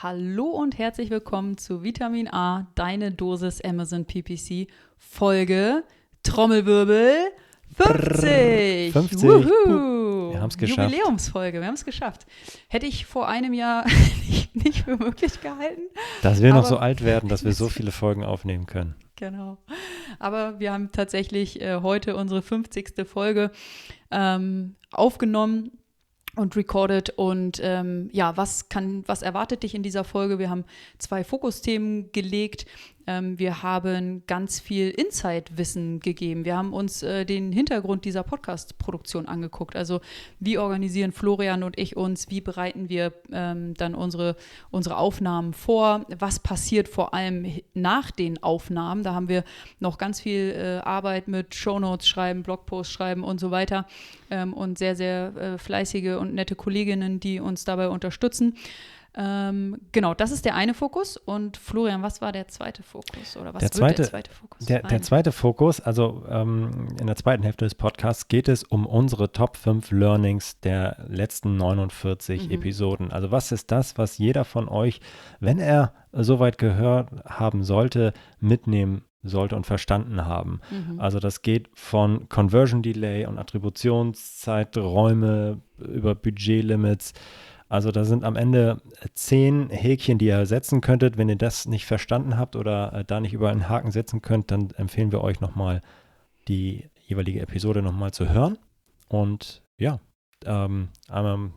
Hallo und herzlich willkommen zu Vitamin A, deine Dosis Amazon PPC, Folge Trommelwirbel 50. 50. Wuhu. Wir haben's geschafft. Jubiläumsfolge, wir haben es geschafft. Hätte ich vor einem Jahr nicht, nicht für möglich gehalten. Dass wir noch so alt werden, dass wir so viele Folgen aufnehmen können. Genau. Aber wir haben tatsächlich äh, heute unsere 50. Folge ähm, aufgenommen und recorded. Und ähm, ja, was kann, was erwartet dich in dieser Folge? Wir haben zwei Fokusthemen gelegt. Ähm, wir haben ganz viel Insight-Wissen gegeben. Wir haben uns äh, den Hintergrund dieser Podcast-Produktion angeguckt. Also wie organisieren Florian und ich uns? Wie bereiten wir ähm, dann unsere, unsere Aufnahmen vor? Was passiert vor allem nach den Aufnahmen? Da haben wir noch ganz viel äh, Arbeit mit Shownotes schreiben, Blogposts schreiben und so weiter. Ähm, und sehr, sehr äh, fleißige und nette Kolleginnen, die uns dabei unterstützen. Ähm, genau, das ist der eine Fokus. Und Florian, was war der zweite Fokus? Oder was Der wird zweite- der zweite Fokus? Der, der zweite Fokus, also ähm, in der zweiten Hälfte des Podcasts, geht es um unsere Top 5 Learnings der letzten 49 Mhm. Episoden. Also was ist das, was jeder von euch, wenn er soweit gehört haben sollte, mitnehmen sollte und verstanden haben? Mhm. Also das geht von Conversion Delay und Attributionszeiträume über Budgetlimits. Also da sind am Ende zehn Häkchen, die ihr setzen könntet. Wenn ihr das nicht verstanden habt oder äh, da nicht überall einen Haken setzen könnt, dann empfehlen wir euch nochmal die jeweilige Episode nochmal zu hören. Und ja, ähm, ähm,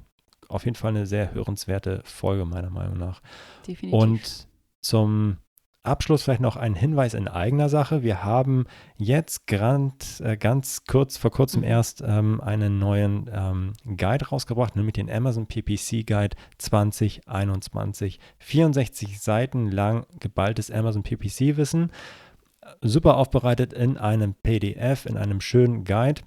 auf jeden Fall eine sehr hörenswerte Folge meiner Meinung nach. Definitiv. Und zum Abschluss vielleicht noch ein Hinweis in eigener Sache. Wir haben jetzt grand, äh, ganz kurz, vor kurzem Mhm. erst ähm, einen neuen ähm, Guide rausgebracht, nämlich den Amazon PPC Guide 2021. 64 Seiten lang geballtes Amazon PPC Wissen. Super aufbereitet in einem PDF, in einem schönen Guide.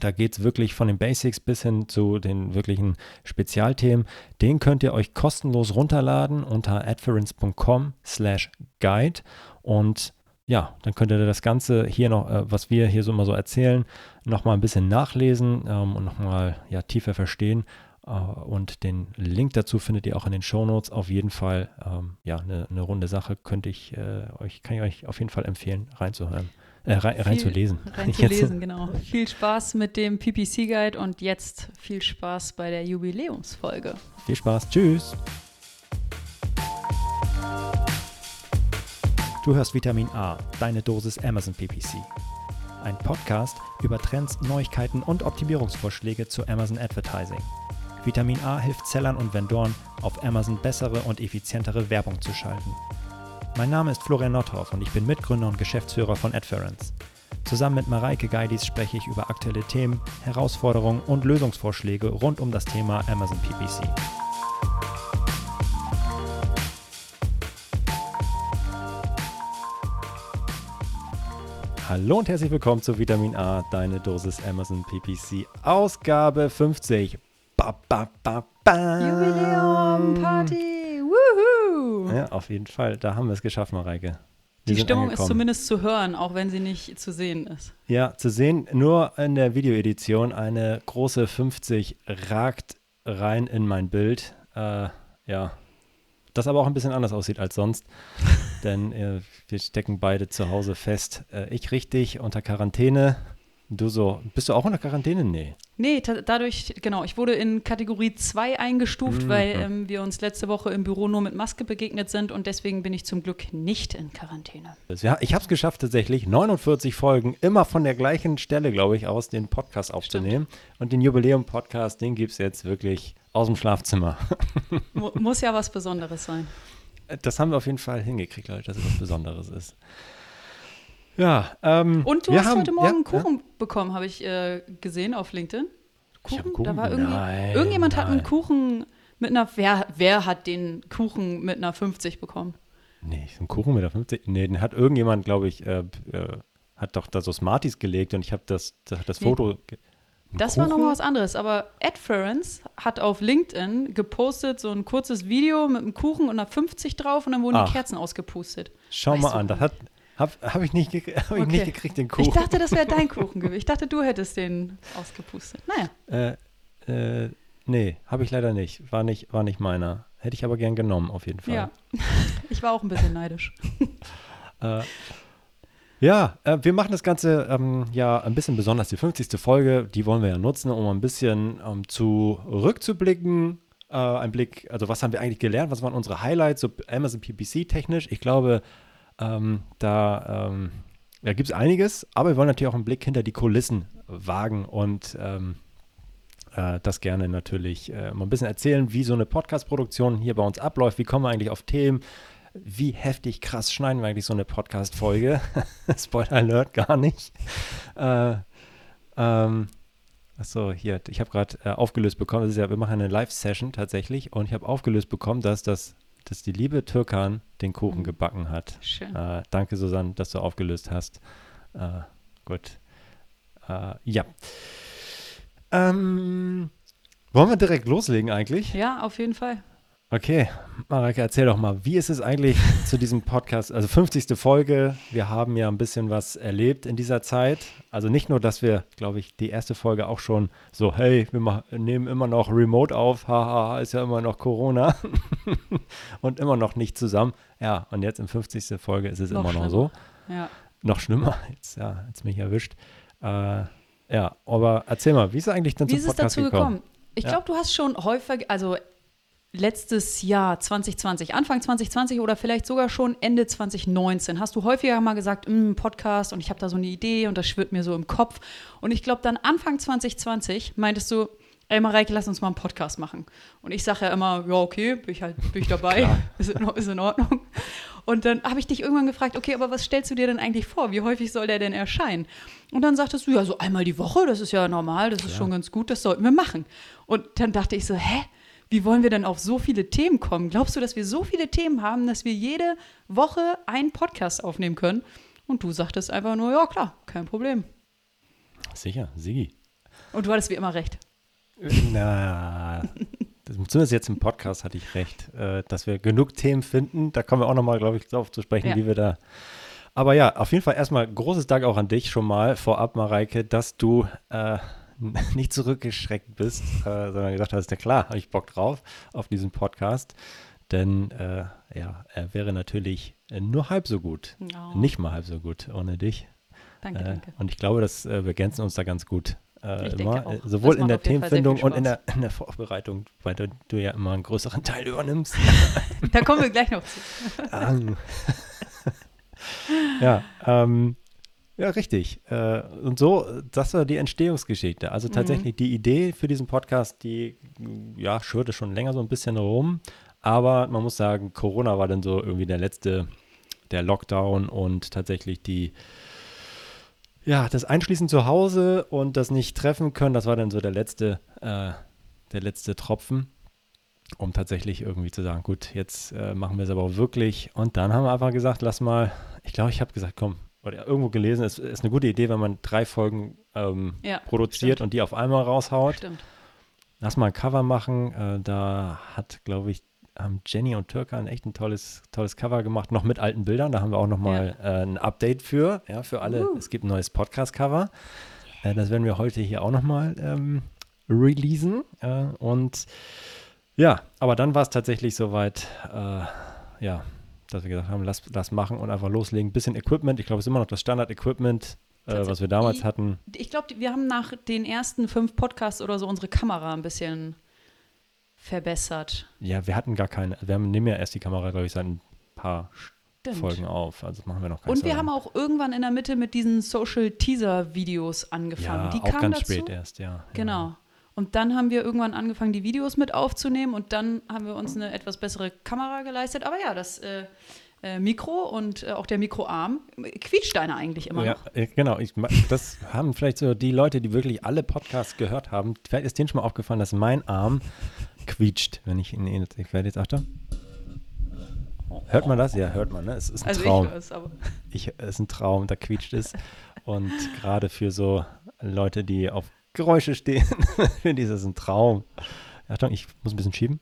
Da geht es wirklich von den Basics bis hin zu den wirklichen Spezialthemen. Den könnt ihr euch kostenlos runterladen unter adference.com slash guide und ja, dann könnt ihr das Ganze hier noch, äh, was wir hier so immer so erzählen, nochmal ein bisschen nachlesen ähm, und nochmal ja, tiefer verstehen. Äh, und den Link dazu findet ihr auch in den Shownotes. Auf jeden Fall, ähm, ja, eine eine runde Sache könnte ich äh, euch, kann ich euch auf jeden Fall empfehlen, reinzuhören, äh, rein, reinzulesen. Reinzulesen, genau. Viel Spaß mit dem PPC-Guide und jetzt viel Spaß bei der Jubiläumsfolge. Viel Spaß, tschüss. Du hörst Vitamin A, deine Dosis Amazon PPC. Ein Podcast über Trends, Neuigkeiten und Optimierungsvorschläge zu Amazon Advertising. Vitamin A hilft Sellern und Vendoren, auf Amazon bessere und effizientere Werbung zu schalten. Mein Name ist Florian Nordhoff und ich bin Mitgründer und Geschäftsführer von Adference. Zusammen mit Mareike Geidis spreche ich über aktuelle Themen, Herausforderungen und Lösungsvorschläge rund um das Thema Amazon PPC. Hallo und herzlich willkommen zu Vitamin A, deine Dosis Amazon PPC, Ausgabe 50. Ba, ba, ba. Jubiläum, Party, Ja, auf jeden Fall. Da haben wir es geschafft, Mareike. Wir Die Stimmung ist zumindest zu hören, auch wenn sie nicht zu sehen ist. Ja, zu sehen, nur in der Videoedition, eine große 50 ragt rein in mein Bild. Äh, ja, das aber auch ein bisschen anders aussieht als sonst, denn äh, wir stecken beide zu Hause fest. Äh, ich richtig unter Quarantäne. Du so, bist du auch unter Quarantäne? Nee. Nee, dadurch, genau, ich wurde in Kategorie 2 eingestuft, Mhm. weil ähm, wir uns letzte Woche im Büro nur mit Maske begegnet sind und deswegen bin ich zum Glück nicht in Quarantäne. Ja, ich habe es geschafft, tatsächlich 49 Folgen immer von der gleichen Stelle, glaube ich, aus, den Podcast aufzunehmen. Und den Jubiläum-Podcast, den gibt es jetzt wirklich aus dem Schlafzimmer. Mu muss ja was Besonderes sein. Das haben wir auf jeden Fall hingekriegt, Leute, dass es was Besonderes ist. Ja, ähm, Und du hast haben, heute Morgen ja, Kuchen bekommen, habe ich äh, gesehen auf LinkedIn. Kuchen? Kuchen? Da war irgendwie, Nein, irgendjemand hat einen nein. Kuchen mit einer, wer, wer hat den Kuchen mit einer 50 bekommen? Ja. Nee, so ein Kuchen mit der 50. Nee, den hat irgendjemand, glaube ich, äh, äh, hat doch da so Smarties gelegt und ich habe das, das, das Nee. Foto. Das war Kuchen? nochmal was anderes, aber Ed Ference hat auf LinkedIn gepostet so ein kurzes Video mit einem Kuchen und einer 50 drauf und dann wurden Ach. die Kerzen ausgepustet. Schau Weißt mal an, das hat, habe hab ich, nicht, hab ich Okay. nicht gekriegt, den Kuchen. Ich dachte, das wäre dein Kuchen gewesen. Ich dachte, du hättest den ausgepustet. Naja, Äh, äh, nee, habe ich leider nicht. War nicht, war nicht meiner. hätte ich aber gern genommen, auf jeden Fall. Ja, ich war auch ein bisschen neidisch. Äh, ja, äh, wir machen das Ganze ähm, ja ein bisschen besonders. Die 50. Folge, die wollen wir ja nutzen, um ein bisschen ähm, zurückzublicken. Äh, ein Blick, also was haben wir eigentlich gelernt? Was waren unsere Highlights, so Amazon PPC technisch? Ich glaube, ähm, da, ähm, da gibt es einiges, aber wir wollen natürlich auch einen Blick hinter die Kulissen wagen und ähm, äh, das gerne natürlich äh, mal ein bisschen erzählen, wie so eine Podcast-Produktion hier bei uns abläuft. Wie kommen wir eigentlich auf Themen? wie heftig krass schneiden wir eigentlich so eine Podcast-Folge? Spoiler Alert, gar nicht. Äh, ähm, Achso, hier, ich habe gerade äh, aufgelöst bekommen, das ist ja, wir machen eine Live-Session tatsächlich und ich habe aufgelöst bekommen, dass, das, dass die liebe Türkan den Kuchen mhm. gebacken hat. Schön. Äh, danke, Susanne, dass du aufgelöst hast. Äh, gut. Äh, ja. Ähm, wollen wir direkt loslegen eigentlich? Ja, auf jeden Fall. Okay, Marek, erzähl doch mal, wie ist es eigentlich zu diesem Podcast? Also 50. Folge, wir haben ja ein bisschen was erlebt in dieser Zeit. Also nicht nur, dass wir, glaube ich, die erste Folge auch schon so, hey, wir machen, nehmen immer noch Remote auf, haha, ist ja immer noch Corona und immer noch nicht zusammen. Ja, und jetzt in 50. Folge ist es noch immer schlimmer. noch so. Ja. Noch schlimmer, jetzt, ja, jetzt mich erwischt. Äh, ja, aber erzähl mal, wie ist es eigentlich denn wie zum Podcast gekommen? Wie ist es dazu gekommen? Ich ja. glaube, du hast schon häufig, also letztes Jahr 2020, Anfang 2020 oder vielleicht sogar schon Ende 2019 hast du häufiger mal gesagt, mm, Podcast und ich habe da so eine Idee und das schwirrt mir so im Kopf. Und ich glaube, dann Anfang 2020 meintest du, ey Mareike, lass uns mal einen Podcast machen. Und ich sage ja immer, ja, okay, bin ich halt bin ich dabei, ist in, ist in Ordnung. Und dann habe ich dich irgendwann gefragt, okay, aber was stellst du dir denn eigentlich vor? Wie häufig soll der denn erscheinen? Und dann sagtest du, ja, so einmal die Woche, das ist ja normal, das ist ja. schon ganz gut, das sollten wir machen. Und dann dachte ich so, hä? Wie wollen wir denn auf so viele Themen kommen? Glaubst du, dass wir so viele Themen haben, dass wir jede Woche einen Podcast aufnehmen können? Und du sagtest einfach nur, ja klar, kein Problem. Sicher, Sigi. Und du hattest wie immer recht. Na, zumindest jetzt im Podcast hatte ich recht, äh, dass wir genug Themen finden. Da kommen wir auch nochmal, glaube ich, darauf zu sprechen, ja. wie wir da. Aber ja, auf jeden Fall erstmal großes Dank auch an dich schon mal vorab, Mareike, dass du äh, nicht zurückgeschreckt bist, äh, sondern gesagt hast, ja klar, habe ich Bock drauf auf diesen Podcast. Denn äh, ja, er wäre natürlich nur halb so gut. Oh. Nicht mal halb so gut ohne dich. Danke, äh, danke. Und ich glaube, dass äh, wir ergänzen uns da ganz gut. Äh, immer, äh, sowohl in der Themenfindung und in der, in der, Vorbereitung, weil du, du, ja immer einen größeren Teil übernimmst. da kommen wir gleich noch zu. ja, ähm, ja, richtig. Äh, und so, das war die Entstehungsgeschichte. Also tatsächlich mhm. die Idee für diesen Podcast, die ja schwirrte schon länger so ein bisschen rum. Aber man muss sagen, Corona war dann so irgendwie der letzte, der Lockdown und tatsächlich die, ja, das Einschließen zu Hause und das nicht treffen können, das war dann so der letzte, äh, der letzte Tropfen, um tatsächlich irgendwie zu sagen, gut, jetzt äh, machen wir es aber auch wirklich. Und dann haben wir einfach gesagt, lass mal, ich glaube, ich habe gesagt, komm, oder irgendwo gelesen, es ist eine gute Idee, wenn man drei Folgen ähm, ja, produziert stimmt. und die auf einmal raushaut. Stimmt. Lass mal ein Cover machen. Äh, da hat, glaube ich, haben Jenny und Türkan echt ein tolles, tolles Cover gemacht, noch mit alten Bildern. Da haben wir auch noch mal ja. äh, ein Update für, ja, für alle. Uh. Es gibt ein neues Podcast-Cover. Äh, das werden wir heute hier auch noch mal ähm, releasen. Äh, und ja, aber dann war es tatsächlich soweit, äh, ja, dass wir gesagt haben, lass das machen und einfach loslegen. Bisschen Equipment, ich glaube, es ist immer noch das Standard-Equipment, äh, was wir damals hatten. Ich glaube, wir haben nach den ersten fünf Podcasts oder so unsere Kamera ein bisschen verbessert. Ja, wir hatten gar keine, wir haben, nehmen ja erst die Kamera, glaube ich, seit ein paar Stimmt. Folgen auf. Also machen wir noch gar Und wir haben auch irgendwann in der Mitte mit diesen Social Teaser Videos angefangen. Ja, die auch ganz dazu. spät erst, ja. Genau. Ja. Und dann haben wir irgendwann angefangen, die Videos mit aufzunehmen und dann haben wir uns eine etwas bessere Kamera geleistet. Aber ja, das äh, äh, Mikro und äh, auch der Mikroarm quietscht deiner eigentlich immer ja, noch. Ja, genau. Ich, das haben vielleicht so die Leute, die wirklich alle Podcasts gehört haben. Vielleicht ist denen schon mal aufgefallen, dass mein Arm quietscht, wenn ich ihn. Ich werde jetzt achter. Hört man das? Ja, hört man. Ne? Es ist ein also Traum. Ich es, aber. Ich, es ist ein Traum, da quietscht es. Und gerade für so Leute, die auf Geräusche stehen. Finde ich, das ist ein Traum. Achtung, ich muss ein bisschen schieben.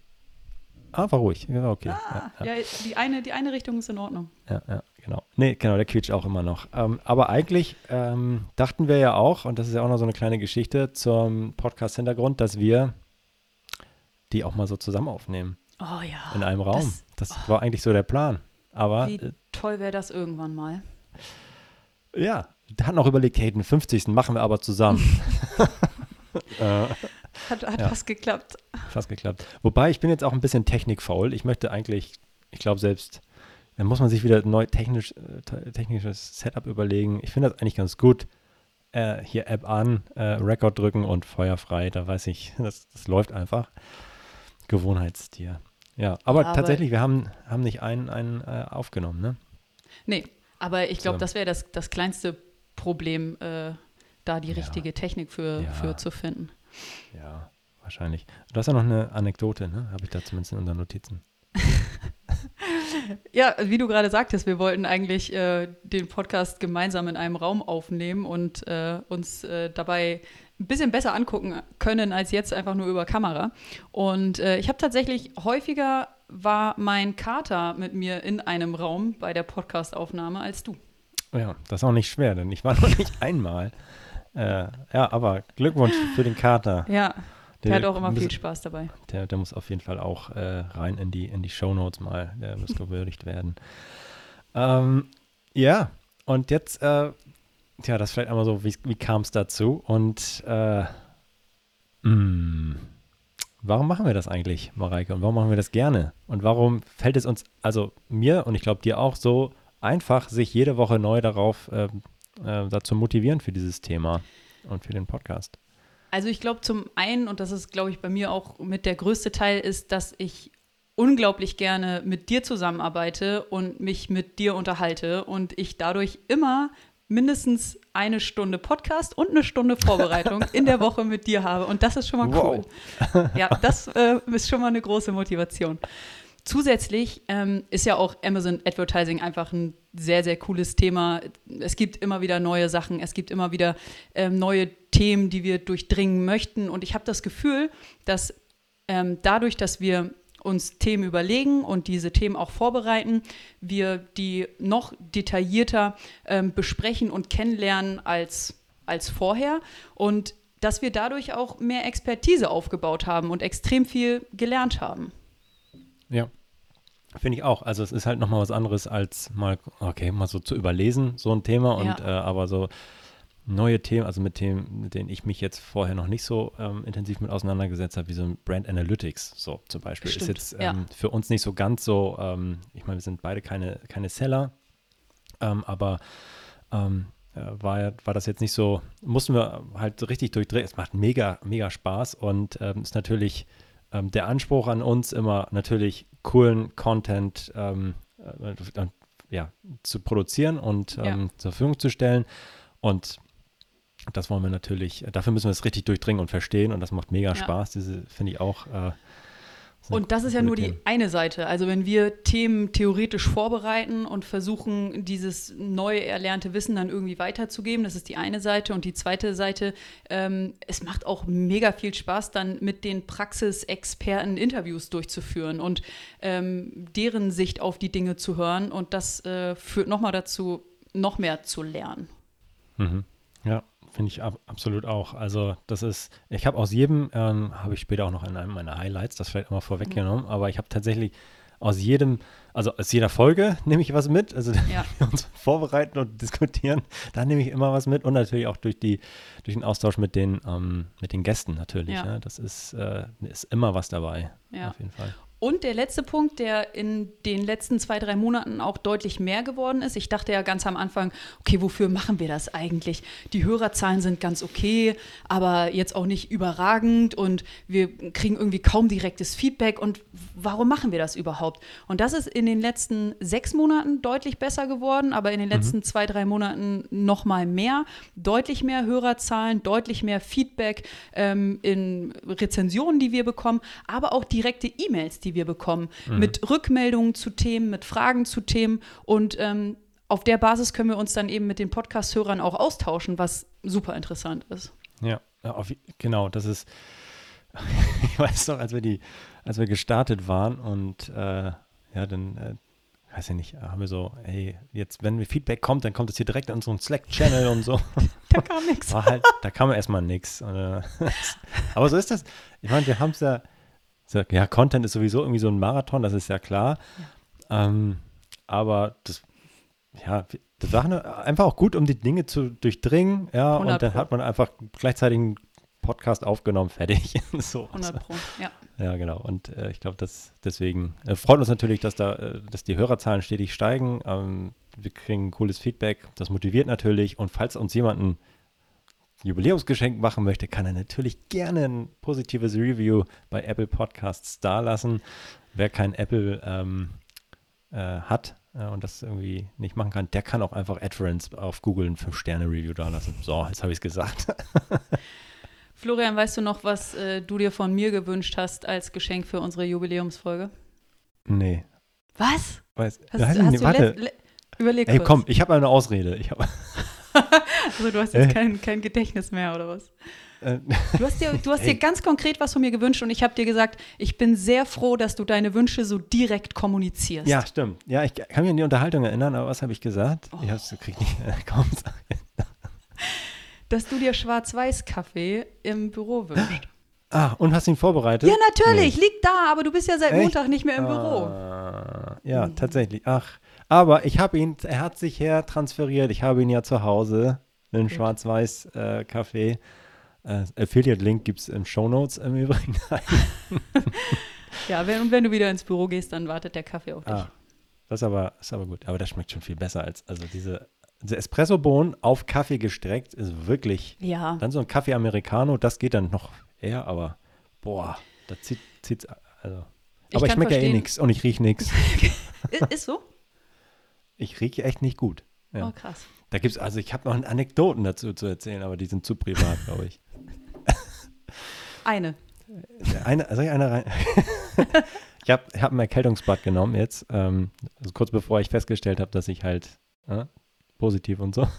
Ah, war ruhig. Ja, okay. Ah, ja, ja. ja, die, eine, die eine Richtung ist in Ordnung. Ja, ja, genau. Nee, genau, der quietscht auch immer noch. Ähm, aber eigentlich ähm, dachten wir ja auch, und das ist ja auch noch so eine kleine Geschichte zum Podcast-Hintergrund, dass wir die auch mal so zusammen aufnehmen. Oh ja. in einem Raum. Das, Das, war eigentlich so der Plan. Aber wie äh, toll wäre das irgendwann mal. ja, hatten auch überlegt, hey, den 50. machen wir aber zusammen. äh, Hat, hat Ja. fast geklappt. fast geklappt. Wobei, ich bin jetzt auch ein bisschen technikfaul. Ich möchte eigentlich, ich glaube selbst, dann muss man sich wieder neu technisch, äh, te- technisches Setup überlegen. Ich finde das eigentlich ganz gut. Äh, hier App an, äh, Record drücken und Feuer frei. Da weiß ich, das, das läuft einfach. Gewohnheitstier. Ja, aber Ja, aber- tatsächlich, wir haben, haben nicht einen, einen äh, aufgenommen, ne? Nee, aber ich glaube, So. das wäre das, das kleinste Problem, äh, da die Ja. richtige Technik für, Ja. für zu finden. Ja, wahrscheinlich. Du hast ja noch eine Anekdote, ne? Habe ich da zumindest in unseren Notizen. Ja, wie du gerade sagtest, wir wollten eigentlich äh, den Podcast gemeinsam in einem Raum aufnehmen und äh, uns äh, dabei ein bisschen besser angucken können als jetzt einfach nur über Kamera. Und äh, ich habe tatsächlich häufiger war mein Kater mit mir in einem Raum bei der Podcastaufnahme als du. Ja, das ist auch nicht schwer, denn ich war noch nicht einmal. Äh, ja, aber Glückwunsch für den Kater. Ja, der, hat auch immer muss- viel Spaß dabei. Der, der muss auf jeden Fall auch äh, rein in die, in die Shownotes mal. Der muss gewürdigt werden. Ähm, ja, und jetzt, äh, tja, das vielleicht einmal so, wie, wie kam es dazu? Und äh, mh, warum machen wir das eigentlich, Mareike? Und warum machen wir das gerne? Und warum fällt es uns, also mir und ich glaube dir auch so einfach, sich jede Woche neu darauf ähm, äh, dazu motivieren für dieses Thema und für den Podcast? Also ich glaube zum einen, und das ist, glaube ich, bei mir auch mit der größte Teil, ist, dass ich unglaublich gerne mit dir zusammenarbeite und mich mit dir unterhalte und ich dadurch immer mindestens eine Stunde Podcast und eine Stunde Vorbereitung in der Woche mit dir habe. Und das ist schon mal cool. Ja, das äh, ist schon mal eine große Motivation. Zusätzlich ähm, ist ja auch Amazon Advertising einfach ein sehr, sehr cooles Thema. Es gibt immer wieder neue Sachen, es gibt immer wieder ähm, neue Themen, die wir durchdringen möchten. Und ich habe das Gefühl, dass ähm, dadurch, dass wir uns Themen überlegen und diese Themen auch vorbereiten, wir die noch detaillierter ähm, besprechen und kennenlernen als, als vorher. Und dass wir dadurch auch mehr Expertise aufgebaut haben und extrem viel gelernt haben. Ja, finde ich auch. Also es ist halt nochmal was anderes als mal, okay, mal so zu überlesen, so ein Thema und Ja. äh, aber so neue Themen, also mit Themen, mit denen ich mich jetzt vorher noch nicht so ähm, intensiv mit auseinandergesetzt habe, wie so ein Brand Analytics, so zum Beispiel, Stimmt, ist jetzt ja. ähm, für uns nicht so ganz so, ähm, ich meine, wir sind beide keine, keine Seller, ähm, aber ähm, äh, war, ja- war das jetzt nicht so, mussten wir halt so richtig durchdrehen. Es macht mega, mega Spaß und ähm, ist natürlich ähm, der Anspruch an uns immer natürlich coolen Content ähm, äh, ja, zu produzieren und Ja. ähm, zur Verfügung zu stellen. Und das wollen wir natürlich, dafür müssen wir es richtig durchdringen und verstehen und das macht mega Ja. Spaß. Diese finde ich auch. Äh, Und das ist ja nur die eine Seite. Also wenn wir Themen theoretisch vorbereiten und versuchen, dieses neu erlernte Wissen dann irgendwie weiterzugeben, das ist die eine Seite. Und die zweite Seite, ähm, es macht auch mega viel Spaß, dann mit den Praxisexperten Interviews durchzuführen und ähm, deren Sicht auf die Dinge zu hören. Und das äh, führt nochmal dazu, noch mehr zu lernen. Mhm. Ja, finde ich ab, absolut auch. Also das ist, ich habe aus jedem, ähm, habe ich später auch noch in einem meiner Highlights, das vielleicht immer vorweggenommen, aber ich habe tatsächlich aus jedem, also aus jeder Folge nehme ich was mit, also Ja. wir uns vorbereiten und diskutieren, da nehme ich immer was mit und natürlich auch durch die, durch den Austausch mit den, ähm, mit den Gästen natürlich. Ja. Ne? Das ist, äh, ist immer was dabei, Ja. auf jeden Fall. Und der letzte Punkt, der in den letzten zwei, drei Monaten auch deutlich mehr geworden ist. Ich dachte ja ganz am Anfang, okay, wofür machen wir das eigentlich? Die Hörerzahlen sind ganz okay, aber jetzt auch nicht überragend und wir kriegen irgendwie kaum direktes Feedback. Und warum machen wir das überhaupt? Und das ist in den letzten sechs Monaten deutlich besser geworden, aber in den letzten zwei, drei Monaten noch mal mehr. Deutlich mehr Hörerzahlen, deutlich mehr Feedback ähm, in Rezensionen, die wir bekommen, aber auch direkte E-Mails, die wir bekommen, mit Rückmeldungen zu Themen, mit Fragen zu Themen. Und ähm, auf der Basis können wir uns dann eben mit den Podcast-Hörern auch austauschen, was super interessant ist. Ja, auf, genau, das ist, ich weiß noch, als wir die, als wir gestartet waren und äh, ja, dann, äh, weiß ich nicht, haben wir so, hey, jetzt, wenn mir Feedback kommt, dann kommt es hier direkt in unseren Slack-Channel und so. Da kam nichts. Halt, da kam erstmal nichts. Äh, aber so ist das. Ich meine, wir haben es ja, Ja, Content ist sowieso irgendwie so ein Marathon, das ist ja klar. Ja. Ähm, aber das, ja, das war einfach auch gut, um die Dinge zu durchdringen. Ja, und dann hat man einfach gleichzeitig einen Podcast aufgenommen, fertig. so. 100 Pro, ja. Ja, genau. Und äh, ich glaube, dass deswegen äh, freut uns natürlich, dass da, äh, dass die Hörerzahlen stetig steigen. Ähm, wir kriegen cooles Feedback. Das motiviert natürlich. Und falls uns jemand ein Jubiläumsgeschenk machen möchte, kann er natürlich gerne ein positives Review bei Apple Podcasts dalassen. Wer kein Apple ähm, äh, hat, äh, und das irgendwie nicht machen kann, der kann auch einfach AdFriends auf Google ein 5-Sterne-Review dalassen. So, jetzt habe ich es gesagt. Florian, weißt du noch, was äh, du dir von mir gewünscht hast als Geschenk für unsere Jubiläumsfolge? Nee. Was? Weiß, hast, hast nicht, du warte. Überleg Ey, kurz. komm, ich habe eine Ausrede. Ich hab also du hast jetzt kein, kein Gedächtnis mehr, oder was? Äh, du hast, dir, du hast dir ganz konkret was von mir gewünscht und ich habe dir gesagt, ich bin sehr froh, dass du deine Wünsche so direkt kommunizierst. Ja, stimmt. Ja, ich kann mich an die Unterhaltung erinnern, aber was habe ich gesagt? Oh. Ich hab's, krieg nicht, äh, kaum Dass du dir Schwarz-Weiß-Kaffee im Büro wünschst. Ah, und hast ihn vorbereitet? Ja, natürlich, nee. liegt da, aber du bist ja seit Echt? Montag nicht mehr im Büro. Ah, ja, mhm. tatsächlich. Ach, aber ich habe ihn, er hat sich her transferiert. Ich habe ihn ja zu Hause, einen Schwarz-Weiß-Kaffee. Äh, äh, Affiliate-Link gibt es in Show Notes im Übrigen. ja, wenn, und wenn du wieder ins Büro gehst, dann wartet der Kaffee auf dich. Ah, das ist aber, ist aber gut. Aber das schmeckt schon viel besser als, also diese, diese Espresso-Bohnen auf Kaffee gestreckt ist wirklich. Ja. Dann so ein Kaffee Americano, das geht dann noch eher, aber boah, da zieht, zieht's, also. Ich aber ich schmecke ja eh nichts und ich rieche nichts. ist so? Ich rieche echt nicht gut. Ja. Oh, krass. Da gibt es, also ich habe noch Anekdoten dazu zu erzählen, aber die sind zu privat, glaube ich. Eine. Eine, soll ich eine rein? ich habe hab ein Erkältungsbad genommen jetzt, ähm, also kurz bevor ich festgestellt habe, dass ich halt äh, positiv und so.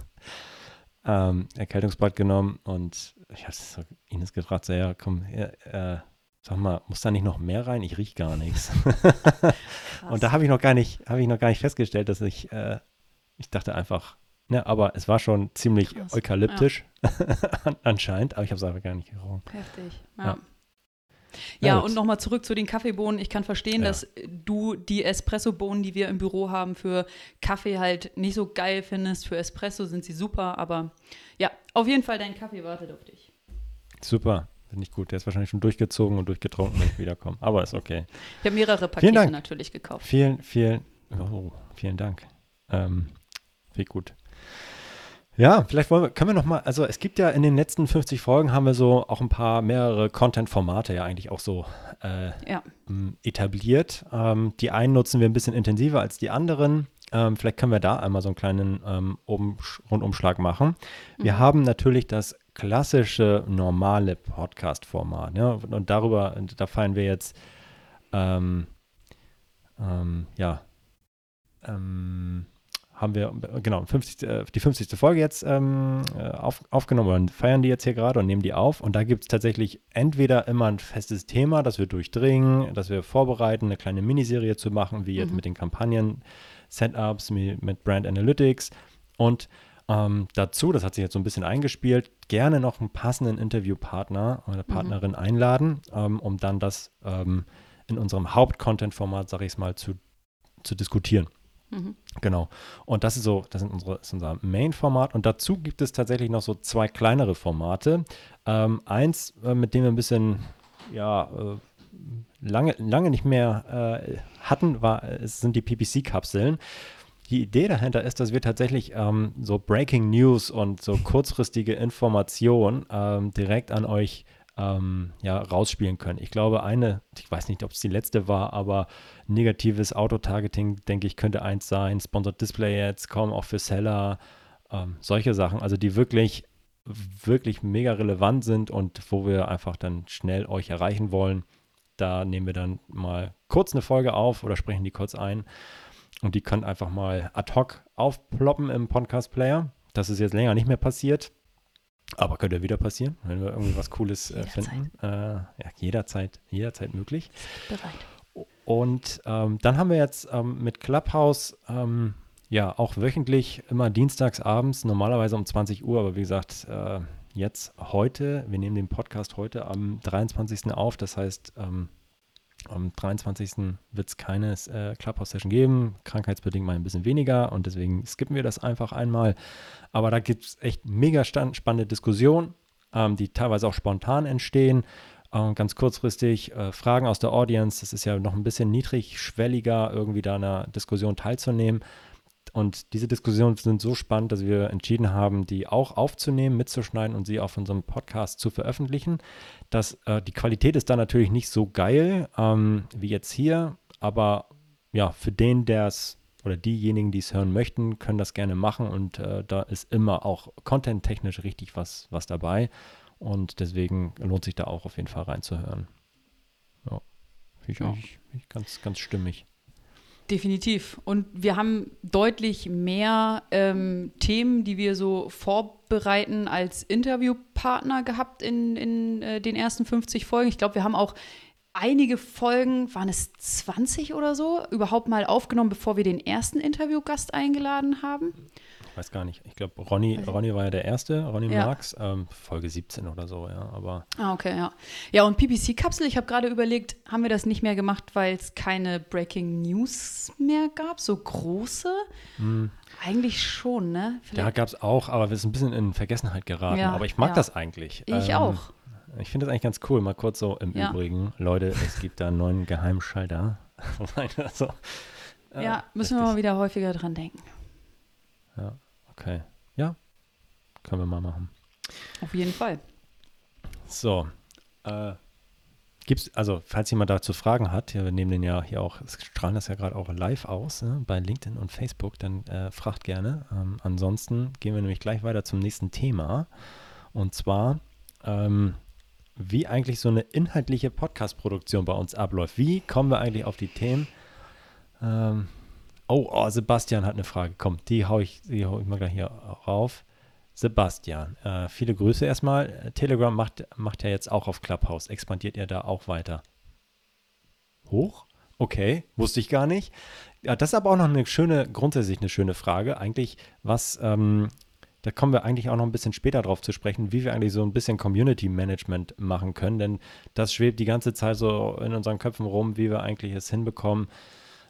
Ähm, Erkältungsbad genommen und ich habe so Ines gefragt, so, ja, komm, äh, sag mal, muss da nicht noch mehr rein? Ich rieche gar nichts. und da habe ich noch gar nicht, habe ich noch gar nicht festgestellt, dass ich, äh, ich dachte einfach, ja, aber es war schon ziemlich Krass. eukalyptisch ja. anscheinend, aber ich habe es einfach gar nicht gerochen. Heftig, ja. ja. Ja, und nochmal zurück zu den Kaffeebohnen. Ich kann verstehen, ja. dass du die Espresso-Bohnen, die wir im Büro haben, für Kaffee halt nicht so geil findest. Für Espresso sind sie super, aber ja, auf jeden Fall dein Kaffee wartet auf dich. Super, finde ich gut. Der ist wahrscheinlich schon durchgezogen und durchgetrunken, wenn ich wiederkomme. Aber ist okay. Ich habe mehrere Pakete natürlich gekauft. Vielen, vielen, oh, vielen Dank. Ähm, wie gut. Ja, vielleicht wollen wir, können wir noch mal, also es gibt ja in den letzten 50 Folgen haben wir so auch ein paar mehrere Content-Formate ja eigentlich auch so äh, ja. etabliert. Ähm, die einen nutzen wir ein bisschen intensiver als die anderen. Ähm, vielleicht können wir da einmal so einen kleinen ähm, um, Rundumschlag machen. Wir mhm. haben natürlich das klassische normale Podcast-Format. Ja? Und darüber, da fallen wir jetzt ähm, ähm, ja ähm, haben wir, genau, 50, äh, die 50. Folge jetzt ähm, äh, auf, aufgenommen und feiern die jetzt hier gerade und nehmen die auf. Und da gibt es tatsächlich entweder immer ein festes Thema, das wir durchdringen, das wir vorbereiten, eine kleine Miniserie zu machen, wie jetzt mhm. mit den Kampagnen, Setups, mit Brand Analytics. Und ähm, dazu, das hat sich jetzt so ein bisschen eingespielt, gerne noch einen passenden Interviewpartner oder mhm. Partnerin mhm. einladen, ähm, um dann das ähm, in unserem Haupt-Content-Format, sage ich es mal, zu, zu diskutieren. Mhm. Genau. Und das ist so, das, sind unsere, ist unser Main-Format. Und dazu gibt es tatsächlich noch so zwei kleinere Formate. Ähm, eins, äh, mit dem wir ein bisschen, ja, äh, lange, lange nicht mehr äh, hatten, war, es sind die PPC-Kapseln. Die Idee dahinter ist, dass wir tatsächlich ähm, so Breaking News und so kurzfristige Informationen ähm, direkt an euch ähm, ja, rausspielen können. Ich glaube, eine, ich weiß nicht, ob es die letzte war, aber negatives Autotargeting, denke ich, könnte eins sein. Sponsored Display Ads kommen auch für Seller, ähm, solche Sachen, also die wirklich, wirklich mega relevant sind und wo wir einfach dann schnell euch erreichen wollen. Da nehmen wir dann mal kurz eine Folge auf oder sprechen die kurz ein. Und die können einfach mal ad hoc aufploppen im Podcast-Player. Das ist jetzt länger nicht mehr passiert. Aber könnte wieder passieren, wenn wir irgendwie was Cooles äh, finden. Äh, ja, jederzeit, jederzeit möglich. Bereit. Und ähm, dann haben wir jetzt ähm, mit Clubhouse ähm, ja auch wöchentlich immer dienstags abends, normalerweise um 20 Uhr, aber wie gesagt, äh, jetzt heute, wir nehmen den Podcast heute am 23. auf, das heißt, ähm, Am 23. wird es keine äh, Clubhouse-Session geben, krankheitsbedingt mal ein bisschen weniger und deswegen skippen wir das einfach einmal. Aber da gibt es echt mega spannende Diskussionen, ähm, die teilweise auch spontan entstehen. Äh, ganz kurzfristig äh, Fragen aus der Audience. Das ist ja noch ein bisschen niedrigschwelliger, irgendwie da einer Diskussion teilzunehmen. Und diese Diskussionen sind so spannend, dass wir entschieden haben, die auch aufzunehmen, mitzuschneiden und sie auf unserem Podcast zu veröffentlichen. Das, äh, die Qualität ist da natürlich nicht so geil ähm, wie jetzt hier, aber ja, für den, der es oder diejenigen, die es hören möchten, können das gerne machen und äh, da ist immer auch content-technisch richtig was, was dabei und deswegen lohnt sich da auch auf jeden Fall reinzuhören. Ja, finde ich, ja. ich ganz, ganz stimmig. Definitiv. Und wir haben deutlich mehr ähm, Themen, die wir so vorbereiten als Interviewpartner gehabt in, in äh, den ersten 50 Folgen. Ich glaube, wir haben auch einige Folgen, waren es 20 oder so, überhaupt mal aufgenommen, bevor wir den ersten Interviewgast eingeladen haben weiß gar nicht. Ich glaube, Ronny, Ronny war ja der Erste, Ronny ja. Marx, ähm, Folge 17 oder so, ja. Aber ah, okay, ja. Ja, und PPC-Kapsel, ich habe gerade überlegt, haben wir das nicht mehr gemacht, weil es keine Breaking News mehr gab, so große? Hm. Eigentlich schon, ne? Vielleicht. Ja, gab es auch, aber wir sind ein bisschen in Vergessenheit geraten. Ja, aber ich mag ja. das eigentlich. Ich ähm, auch. Ich finde das eigentlich ganz cool. Mal kurz so im. Übrigen, Leute, es gibt da einen neuen Geheimschalter. also, äh, ja, müssen wir mal wieder häufiger dran denken. Ja. Okay. Ja, können wir mal machen. Auf jeden Fall. So. Äh, gibt's, also, falls jemand dazu Fragen hat, wir nehmen den ja hier auch, strahlen das ja gerade auch live aus ne, bei LinkedIn und Facebook, dann äh, fragt gerne. Ähm, ansonsten gehen wir nämlich gleich weiter zum nächsten Thema. Und zwar, ähm, wie eigentlich so eine inhaltliche Podcast-Produktion bei uns abläuft. Wie kommen wir eigentlich auf die Themen? Ähm, Oh, oh, Sebastian hat eine Frage. Komm, die hau ich, die hau ich mal gleich hier rauf. Sebastian, äh, viele Grüße erstmal. Telegram macht, macht ja jetzt auch auf Clubhouse. Expandiert ihr da auch weiter? Hoch? Okay, wusste ich gar nicht. Ja, das ist aber auch noch eine schöne, grundsätzlich eine schöne Frage. Eigentlich, was, ähm, da kommen wir eigentlich auch noch ein bisschen später drauf zu sprechen, wie wir eigentlich so ein bisschen Community Management machen können, denn das schwebt die ganze Zeit so in unseren Köpfen rum, wie wir eigentlich es hinbekommen,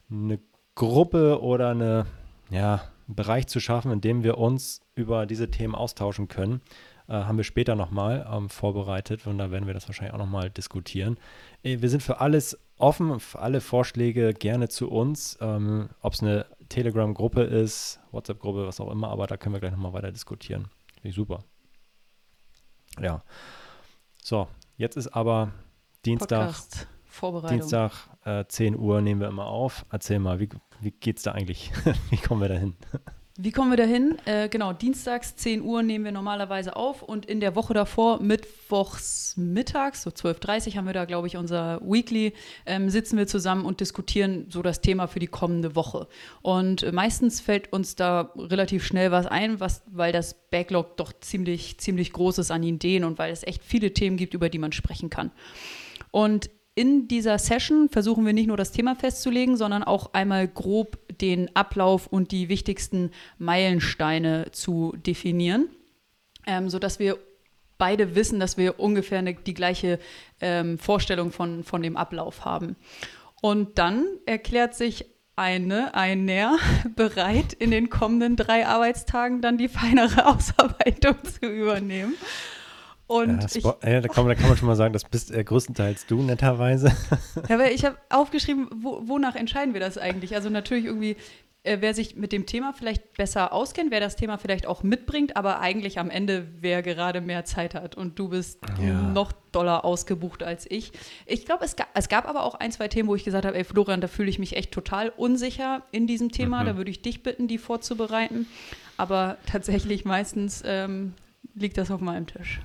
eine Gruppe oder eine, ja, einen Bereich zu schaffen, in dem wir uns über diese Themen austauschen können. Äh, haben wir später nochmal ähm, vorbereitet und da werden wir das wahrscheinlich auch nochmal diskutieren. Äh, wir sind für alles offen, für alle Vorschläge gerne zu uns, ähm, ob es eine Telegram-Gruppe ist, WhatsApp-Gruppe, was auch immer, aber da können wir gleich nochmal weiter diskutieren. Finde ich super. Ja. So, jetzt ist aber Dienstag. Podcast. Vorbereitung. Dienstag, äh, 10 Uhr nehmen wir immer auf. Erzähl mal, wie, wie geht's da eigentlich? wie kommen wir da hin? Wie kommen wir dahin? Äh, genau, dienstags 10 Uhr nehmen wir normalerweise auf und in der Woche davor, mittwochs mittags, so 12.30 Uhr, haben wir da, glaube ich, unser Weekly, ähm, sitzen wir zusammen und diskutieren so das Thema für die kommende Woche. Und äh, meistens fällt uns da relativ schnell was ein, was, weil das Backlog doch ziemlich, ziemlich groß ist an Ideen und weil es echt viele Themen gibt, über die man sprechen kann. Und in dieser Session versuchen wir nicht nur das Thema festzulegen, sondern auch einmal grob den Ablauf und die wichtigsten Meilensteine zu definieren, ähm, sodass wir beide wissen, dass wir ungefähr eine, die gleiche ähm, Vorstellung von, von dem Ablauf haben. Und dann erklärt sich eine, einer bereit, in den kommenden drei Arbeitstagen dann die feinere Ausarbeitung zu übernehmen. Und ja, ich, ja, da, kann man, da, kann man, schon mal sagen, das bist äh, größtenteils du, netterweise. Ja, weil ich habe aufgeschrieben, wo, wonach entscheiden wir das eigentlich? Also natürlich irgendwie, äh, wer sich mit dem Thema vielleicht besser auskennt, wer das Thema vielleicht auch mitbringt, aber eigentlich am Ende, wer gerade mehr Zeit hat. Und du bist ja. noch doller ausgebucht als ich. Ich glaube, es, ga, es gab aber auch ein, zwei Themen, wo ich gesagt habe, ey Florian, da fühle ich mich echt total unsicher in diesem Thema. Mhm. Da würde ich dich bitten, die vorzubereiten. Aber tatsächlich meistens ähm, liegt das auf meinem Tisch.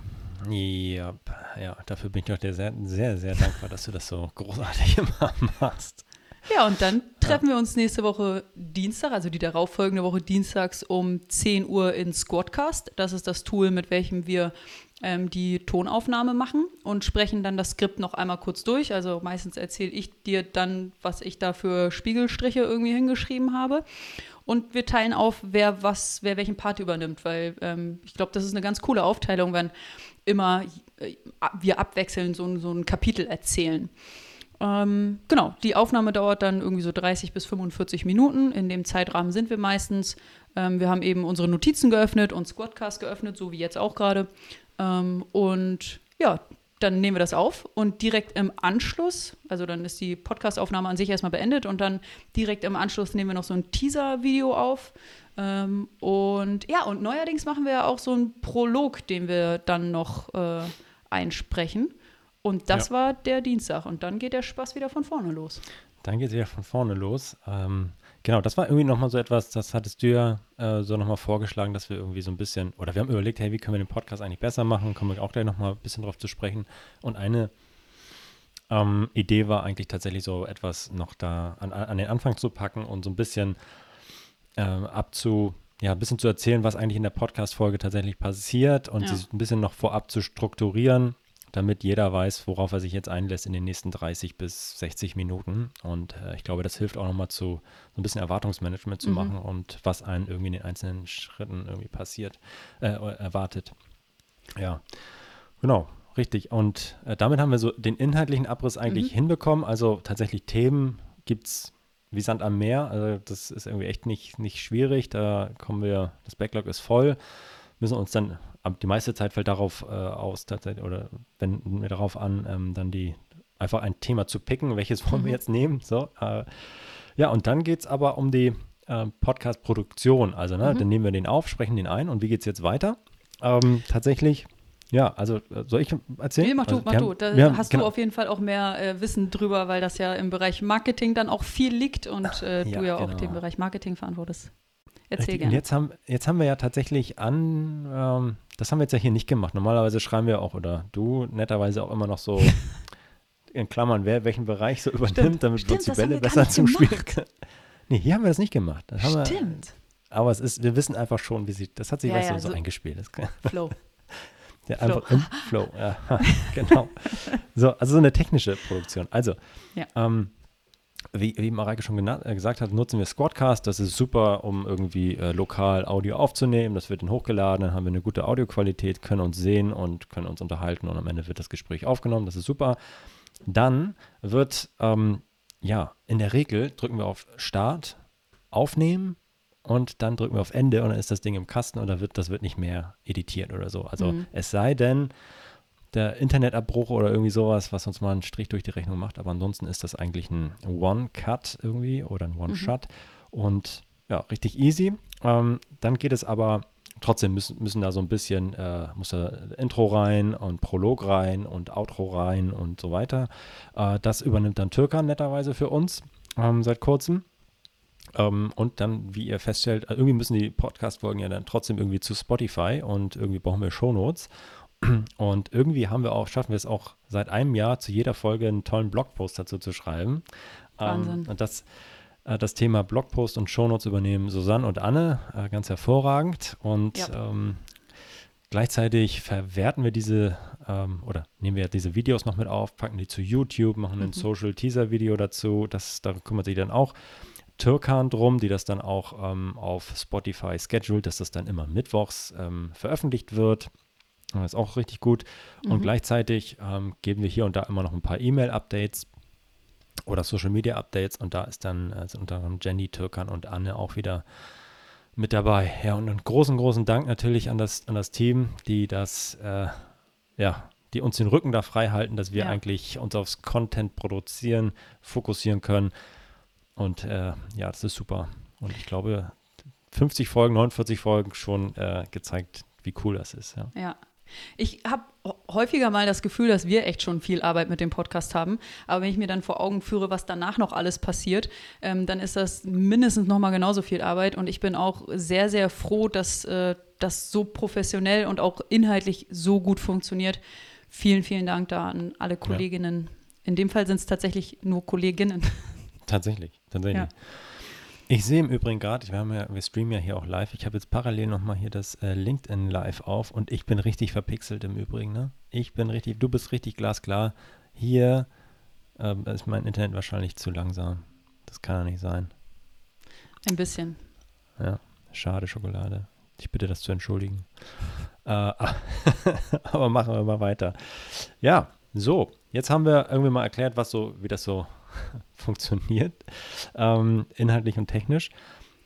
Ja, ja, dafür bin ich doch sehr, sehr, sehr dankbar, dass du das so großartig immer machst. Ja, und dann treffen ja. wir uns nächste Woche Dienstag, also die darauffolgende Woche Dienstags um 10 Uhr in Squadcast. Das ist das Tool, mit welchem wir ähm, die Tonaufnahme machen und sprechen dann das Skript noch einmal kurz durch. Also meistens erzähle ich dir dann, was ich da für Spiegelstriche irgendwie hingeschrieben habe. Und wir teilen auf, wer was, wer welchen Part übernimmt, weil ähm, ich glaube, das ist eine ganz coole Aufteilung, wenn immer äh, wir abwechselnd so, so ein Kapitel erzählen. Ähm, genau, die Aufnahme dauert dann irgendwie so 30 bis 45 Minuten. In dem Zeitrahmen sind wir meistens. Ähm, wir haben eben unsere Notizen geöffnet und Squadcast geöffnet, so wie jetzt auch gerade. Ähm, und ja, dann nehmen wir das auf und direkt im Anschluss, also dann ist die Podcastaufnahme an sich erstmal beendet und dann direkt im Anschluss nehmen wir noch so ein Teaser-Video auf. Ähm, und ja, und neuerdings machen wir ja auch so einen Prolog, den wir dann noch äh, einsprechen. Und das ja. war der Dienstag und dann geht der Spaß wieder von vorne los. Dann geht es wieder von vorne los. Ähm, Genau, das war irgendwie nochmal so etwas, das hattest du ja äh, so nochmal vorgeschlagen, dass wir irgendwie so ein bisschen, oder wir haben überlegt, hey, wie können wir den Podcast eigentlich besser machen? Kommen wir auch gleich nochmal ein bisschen drauf zu sprechen. Und eine ähm, Idee war eigentlich tatsächlich so etwas noch da an, an den Anfang zu packen und so ein bisschen äh, abzu, ja, ein bisschen zu erzählen, was eigentlich in der Podcast-Folge tatsächlich passiert und ja. sich ein bisschen noch vorab zu strukturieren damit jeder weiß, worauf er sich jetzt einlässt in den nächsten 30 bis 60 Minuten. Und äh, ich glaube, das hilft auch nochmal zu so ein bisschen Erwartungsmanagement zu mhm. machen und was einen irgendwie in den einzelnen Schritten irgendwie passiert, äh, erwartet. Ja, genau, richtig. Und äh, damit haben wir so den inhaltlichen Abriss eigentlich mhm. hinbekommen. Also tatsächlich Themen gibt es wie Sand am Meer. Also das ist irgendwie echt nicht, nicht schwierig. Da kommen wir, das Backlog ist voll müssen uns dann die meiste Zeit fällt darauf äh, aus, tatsächlich, oder wenden wir darauf an, ähm, dann die einfach ein Thema zu picken, welches wollen wir mhm. jetzt nehmen. So, äh, ja, und dann geht es aber um die äh, Podcast-Produktion. Also, ne, mhm. dann nehmen wir den auf, sprechen den ein und wie geht es jetzt weiter? Ähm, tatsächlich, ja, also äh, soll ich erzählen? Nee, mach du, also, mach du. Da haben, hast genau. du auf jeden Fall auch mehr äh, Wissen drüber, weil das ja im Bereich Marketing dann auch viel liegt und äh, ja, du ja genau. auch den Bereich Marketing verantwortest. Erzähl gerne. Und jetzt haben, jetzt haben wir ja tatsächlich an, ähm, das haben wir jetzt ja hier nicht gemacht. Normalerweise schreiben wir auch, oder du netterweise auch immer noch so in Klammern, wer welchen Bereich so übernimmt, Stimmt. damit uns die Bälle besser zuspielen können. Nee, hier haben wir das nicht gemacht. Das Stimmt. Wir, aber es ist, wir wissen einfach schon, wie sie, das hat sich, ja, ja, so, so eingespielt. Flow. Ja, Flow. einfach im Flow, ja, genau. So, also so eine technische Produktion. Also, ja. ähm, wie, wie Mareike schon äh, gesagt hat, nutzen wir Squadcast. Das ist super, um irgendwie äh, lokal Audio aufzunehmen. Das wird dann hochgeladen, dann haben wir eine gute Audioqualität, können uns sehen und können uns unterhalten und am Ende wird das Gespräch aufgenommen. Das ist super. Dann wird, ähm, ja, in der Regel drücken wir auf Start, Aufnehmen und dann drücken wir auf Ende und dann ist das Ding im Kasten und da wird, das wird nicht mehr editiert oder so. Also mhm. es sei denn, der Internetabbruch oder irgendwie sowas, was uns mal einen Strich durch die Rechnung macht. Aber ansonsten ist das eigentlich ein One-Cut irgendwie oder ein One-Shot. Mhm. Und ja, richtig easy. Ähm, dann geht es aber, trotzdem müssen, müssen da so ein bisschen, äh, muss da Intro rein und Prolog rein und Outro rein und so weiter. Äh, das übernimmt dann Türkan netterweise für uns ähm, seit kurzem. Ähm, und dann, wie ihr feststellt, äh, irgendwie müssen die Podcast-Folgen ja dann trotzdem irgendwie zu Spotify und irgendwie brauchen wir Shownotes. Und irgendwie haben wir auch, schaffen wir es auch seit einem Jahr zu jeder Folge einen tollen Blogpost dazu zu schreiben. Ähm, Wahnsinn. Ähm, und das, äh, das Thema Blogpost und Shownotes übernehmen Susanne und Anne äh, ganz hervorragend. Und ja. ähm, gleichzeitig verwerten wir diese ähm, oder nehmen wir diese Videos noch mit auf, packen die zu YouTube, machen mhm. ein Social Teaser Video dazu. Das, da kümmert sich dann auch Türkan drum, die das dann auch ähm, auf Spotify scheduled, dass das dann immer mittwochs ähm, veröffentlicht wird. Das ist auch richtig gut. Und mhm. gleichzeitig ähm, geben wir hier und da immer noch ein paar E-Mail-Updates oder Social Media Updates und da ist dann also unter anderem Jenny, Türkan und Anne auch wieder mit dabei. Ja, und einen großen, großen Dank natürlich an das, an das Team, die das, äh, ja, die uns den Rücken da frei halten, dass wir ja. eigentlich uns aufs Content produzieren, fokussieren können. Und äh, ja, das ist super. Und ich glaube, 50 Folgen, 49 Folgen schon äh, gezeigt, wie cool das ist. Ja. ja. Ich habe häufiger mal das Gefühl, dass wir echt schon viel Arbeit mit dem Podcast haben. Aber wenn ich mir dann vor Augen führe, was danach noch alles passiert, ähm, dann ist das mindestens noch mal genauso viel Arbeit. Und ich bin auch sehr, sehr froh, dass äh, das so professionell und auch inhaltlich so gut funktioniert. Vielen, vielen Dank da an alle Kolleginnen. Ja. In dem Fall sind es tatsächlich nur Kolleginnen. Tatsächlich, tatsächlich. Ja. Ich sehe im Übrigen gerade, wir, ja, wir streamen ja hier auch live. Ich habe jetzt parallel nochmal hier das äh, LinkedIn Live auf und ich bin richtig verpixelt im Übrigen. Ne? Ich bin richtig, du bist richtig glasklar. Hier äh, ist mein Internet wahrscheinlich zu langsam. Das kann ja nicht sein. Ein bisschen. Ja, schade Schokolade. Ich bitte das zu entschuldigen. Äh, aber machen wir mal weiter. Ja, so. jetzt haben wir irgendwie mal erklärt, was so, wie das so funktioniert, ähm, inhaltlich und technisch.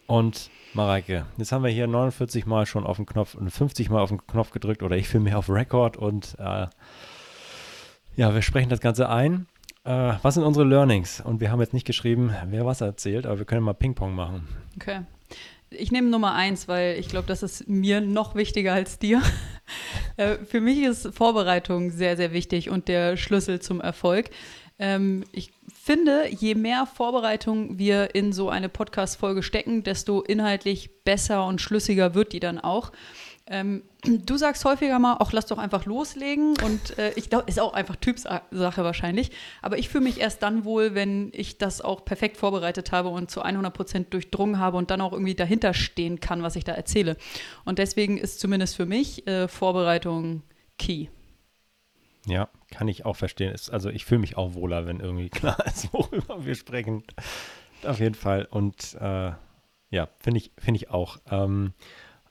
Und Mareike, jetzt haben wir hier 49 Mal schon auf den Knopf und 50 Mal auf den Knopf gedrückt oder ich filme mehr auf Record und äh, ja, wir sprechen das Ganze ein. Äh, was sind unsere Learnings? Und wir haben jetzt nicht geschrieben, wer was erzählt, aber wir können mal Ping-Pong machen. Okay. Ich nehme Nummer eins, weil ich glaube, das ist mir noch wichtiger als dir. äh, für mich ist Vorbereitung sehr, sehr wichtig und der Schlüssel zum Erfolg. Ähm, ich finde, je mehr Vorbereitung wir in so eine Podcast-Folge stecken, desto inhaltlich besser und schlüssiger wird die dann auch. Ähm, du sagst häufiger mal, auch lass doch einfach loslegen. Und äh, ich glaube, ist auch einfach Typsache wahrscheinlich. Aber ich fühle mich erst dann wohl, wenn ich das auch perfekt vorbereitet habe und zu 100 Prozent durchdrungen habe und dann auch irgendwie dahinter stehen kann, was ich da erzähle. Und deswegen ist zumindest für mich äh, Vorbereitung key. Ja, kann ich auch verstehen. Ist, also ich fühle mich auch wohler, wenn irgendwie klar ist, worüber wir sprechen. Auf jeden Fall. Und äh, ja, finde ich, find ich auch. Ähm,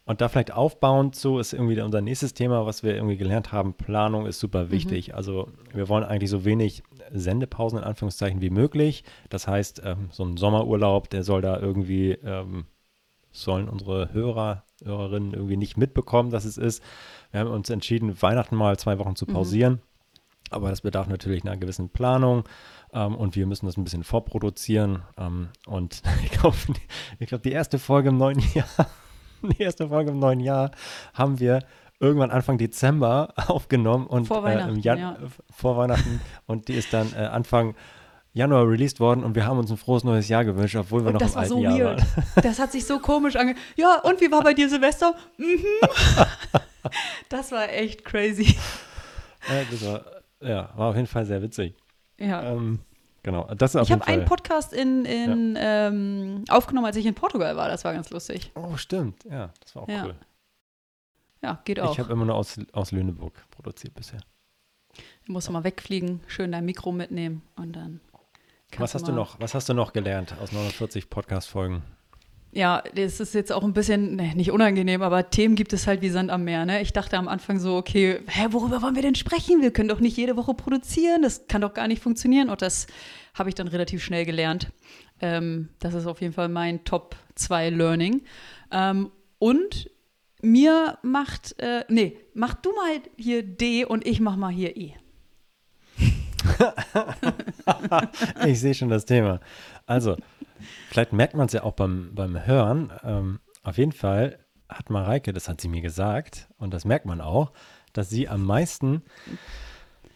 und da vielleicht aufbauend so ist irgendwie unser nächstes Thema, was wir irgendwie gelernt haben. Planung ist super wichtig. Mhm. Also wir wollen eigentlich so wenig Sendepausen in Anführungszeichen wie möglich. Das heißt, ähm, so ein Sommerurlaub, der soll da irgendwie, ähm, sollen unsere Hörer, Hörerinnen irgendwie nicht mitbekommen, dass es ist. Wir haben uns entschieden, Weihnachten mal zwei Wochen zu mhm. pausieren. Mhm. Aber das bedarf natürlich einer gewissen Planung ähm, und wir müssen das ein bisschen vorproduzieren. Ähm, und ich glaube, ich glaub, die erste Folge im neuen Jahr die erste Folge im neuen Jahr haben wir irgendwann Anfang Dezember aufgenommen und vor Weihnachten, äh, Jan ja. vor Weihnachten und die ist dann äh, Anfang Januar released worden und wir haben uns ein frohes neues Jahr gewünscht, obwohl wir und noch das im war alten so Jahr weird. waren. Das hat sich so komisch ange. Ja, und wie war bei dir Silvester? Mhm. das war echt crazy. Äh, das war, ja, war auf jeden Fall sehr witzig. Ja. Ähm, Genau, das Ich habe einen Podcast in, in ja. ähm, aufgenommen, als ich in Portugal war. Das war ganz lustig. Oh, stimmt. Ja, das war auch ja. cool. Ja, geht auch. Ich habe immer nur aus, aus Lüneburg produziert bisher. Du musst mal wegfliegen, schön dein Mikro mitnehmen und dann. Was hast du noch? Was hast du noch gelernt aus 49 Podcast-Folgen? Ja, das ist jetzt auch ein bisschen, ne, nicht unangenehm, aber Themen gibt es halt wie Sand am Meer. Ne? Ich dachte am Anfang so, okay, hä, worüber wollen wir denn sprechen? Wir können doch nicht jede Woche produzieren, das kann doch gar nicht funktionieren. Und das habe ich dann relativ schnell gelernt. Ähm, das ist auf jeden Fall mein Top 2 Learning. Ähm, und mir macht, äh, nee, mach du mal hier D und ich mach mal hier E. ich sehe schon das Thema. Also, Vielleicht merkt man es ja auch beim, beim Hören. Ähm, auf jeden Fall hat Mareike, das hat sie mir gesagt, und das merkt man auch, dass sie am meisten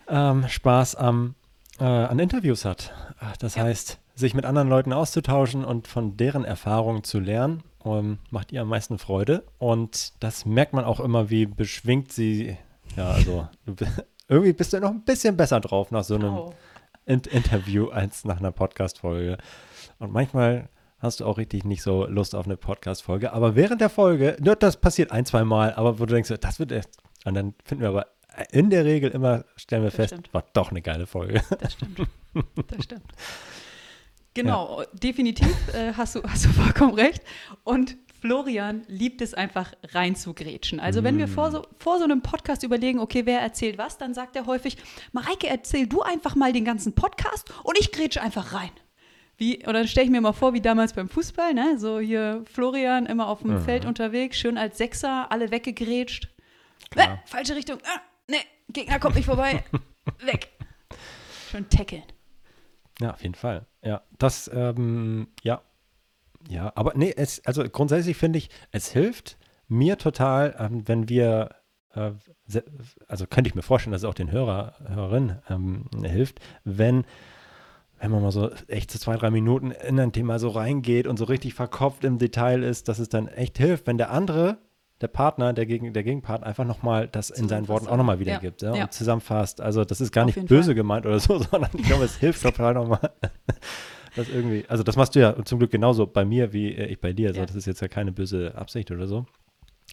ähm, Spaß am, äh, an Interviews hat. Das ja. heißt, sich mit anderen Leuten auszutauschen und von deren Erfahrungen zu lernen, ähm, macht ihr am meisten Freude. Und das merkt man auch immer, wie beschwingt sie. Ja, also irgendwie bist du noch ein bisschen besser drauf nach so einem oh. In Interview als nach einer Podcast-Folge. Und manchmal hast du auch richtig nicht so Lust auf eine Podcast-Folge. Aber während der Folge, nur das passiert ein, zwei Mal, aber wo du denkst, das wird echt. Und dann finden wir aber in der Regel immer, stellen wir das fest, stimmt. war doch eine geile Folge. Das stimmt. Das stimmt. Genau, ja. definitiv äh, hast, du, hast du vollkommen recht. Und Florian liebt es einfach reinzugrätschen. Also wenn mm. wir vor so, vor so einem Podcast überlegen, okay, wer erzählt was, dann sagt er häufig, Mareike, erzähl du einfach mal den ganzen Podcast und ich grätsche einfach rein. Wie, oder dann stelle ich mir mal vor, wie damals beim Fußball, ne? So hier Florian immer auf dem mhm. Feld unterwegs, schön als Sechser, alle weggegrätscht. Äh, falsche Richtung. Ah, ne, Gegner kommt nicht vorbei. Weg. Schön tackeln. Ja, auf jeden Fall. Ja, das, ähm, ja. Ja, aber nee, es, also grundsätzlich finde ich, es hilft mir total, ähm, wenn wir, äh, also könnte ich mir vorstellen, dass es auch den Hörer, Hörerinnen ähm, hilft, wenn wenn man mal so echt so zwei, drei Minuten in ein Thema so reingeht und so richtig verkopft im Detail ist, dass es dann echt hilft, wenn der andere, der Partner, der, Gegen, der Gegenpart einfach nochmal das in seinen Worten auch nochmal wiedergibt ja, ja, und zusammenfasst. Also das ist gar Auf nicht böse Fall. gemeint oder so, sondern ich glaube, es hilft total nochmal. Das irgendwie, also das machst du ja zum Glück genauso bei mir wie ich bei dir. Also das ist jetzt ja keine böse Absicht oder so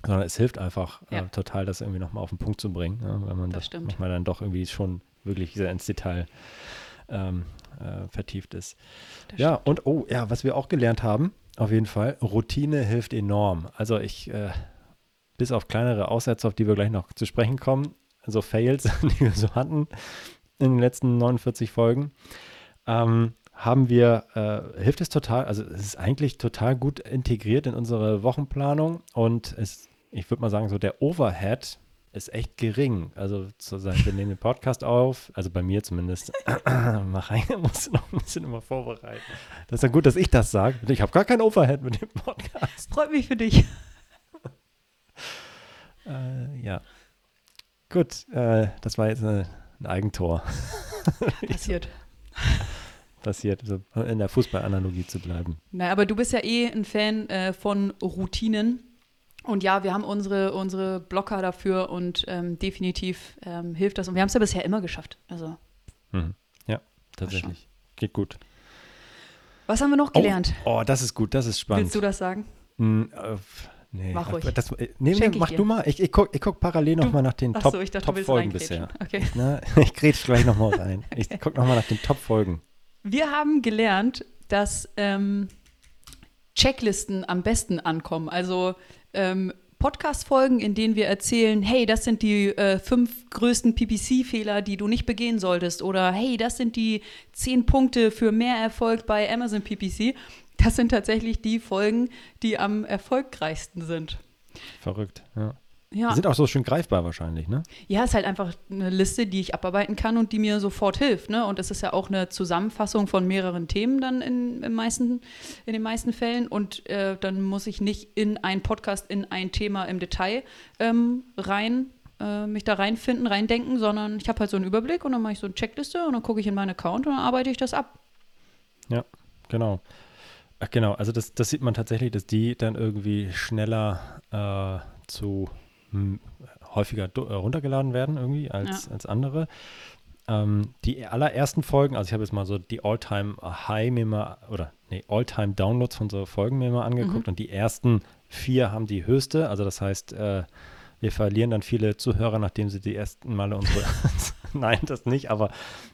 sondern es hilft einfach äh, total, das irgendwie nochmal auf den Punkt zu bringen, ja, weil man das, das manchmal dann doch irgendwie schon wirklich sehr ins Detail ähm, äh, vertieft ist. Das ja, stimmt. und oh, ja, was wir auch gelernt haben, auf jeden Fall, Routine hilft enorm. Also ich, äh, bis auf kleinere Aussätze, auf die wir gleich noch zu sprechen kommen, so Fails, die wir so hatten, in den letzten 49 Folgen, ähm, haben wir, äh, hilft es total, also es ist eigentlich total gut integriert in unsere Wochenplanung und es, ich würde mal sagen, so der Overhead ist echt gering. Also sozusagen, wir nehmen den Podcast auf, also bei mir zumindest. Mach rein, muss noch ein bisschen immer vorbereiten. Das ist ja gut, dass ich das sage. Ich habe gar kein Overhead mit dem Podcast. Freut mich für dich. äh, ja. Gut, äh, das war jetzt eine, ein Eigentor. Passiert. Passiert, so in der Fußballanalogie zu bleiben. Na, aber du bist ja eh ein Fan äh, von Routinen. Und ja, wir haben unsere, unsere Blocker dafür und ähm, definitiv ähm, hilft das. Und wir haben es ja bisher immer geschafft. Also. Mhm. Ja, tatsächlich. Geht gut. Was haben wir noch gelernt? Oh, oh, das ist gut, das ist spannend. Willst du das sagen? Mm, äh, nee, Mach ruhig. Das, nee, ich mach dir. du mal. Ich, ich gucke ich guck parallel nochmal nach den Top, so, ich dachte, Top-Folgen reingrätschen. bisher. Okay. Na, ich grätsch gleich nochmal rein. Ich gucke nochmal nach den Top-Folgen. Wir haben gelernt, dass ähm, Checklisten am besten ankommen. Also ähm, Podcast-Folgen, in denen wir erzählen, hey, das sind die äh, fünf größten PPC-Fehler, die du nicht begehen solltest. Oder hey, das sind die zehn Punkte für mehr Erfolg bei Amazon PPC. Das sind tatsächlich die Folgen, die am erfolgreichsten sind. Verrückt, ja. Ja. Die sind auch so schön greifbar wahrscheinlich, ne? Ja, ist halt einfach eine Liste, die ich abarbeiten kann und die mir sofort hilft. Ne? Und es ist ja auch eine Zusammenfassung von mehreren Themen dann in, im meisten, in den meisten Fällen. Und äh, dann muss ich nicht in einen Podcast, in ein Thema im Detail ähm, rein, äh, mich da reinfinden, reindenken, sondern ich habe halt so einen Überblick und dann mache ich so eine Checkliste und dann gucke ich in meinen Account und dann arbeite ich das ab. Ja, genau. Ach, genau, also das, das sieht man tatsächlich, dass die dann irgendwie schneller äh, zu häufiger do- äh, runtergeladen werden irgendwie als, Ja. als andere. Ähm, die allerersten Folgen, also ich habe jetzt mal so die All-Time High mir mal, oder nee, All-Time Downloads von so Folgen mir mal angeguckt und die ersten vier haben die höchste, also das heißt, äh, wir verlieren dann viele Zuhörer, nachdem sie die ersten Male unsere, nein, das nicht, aber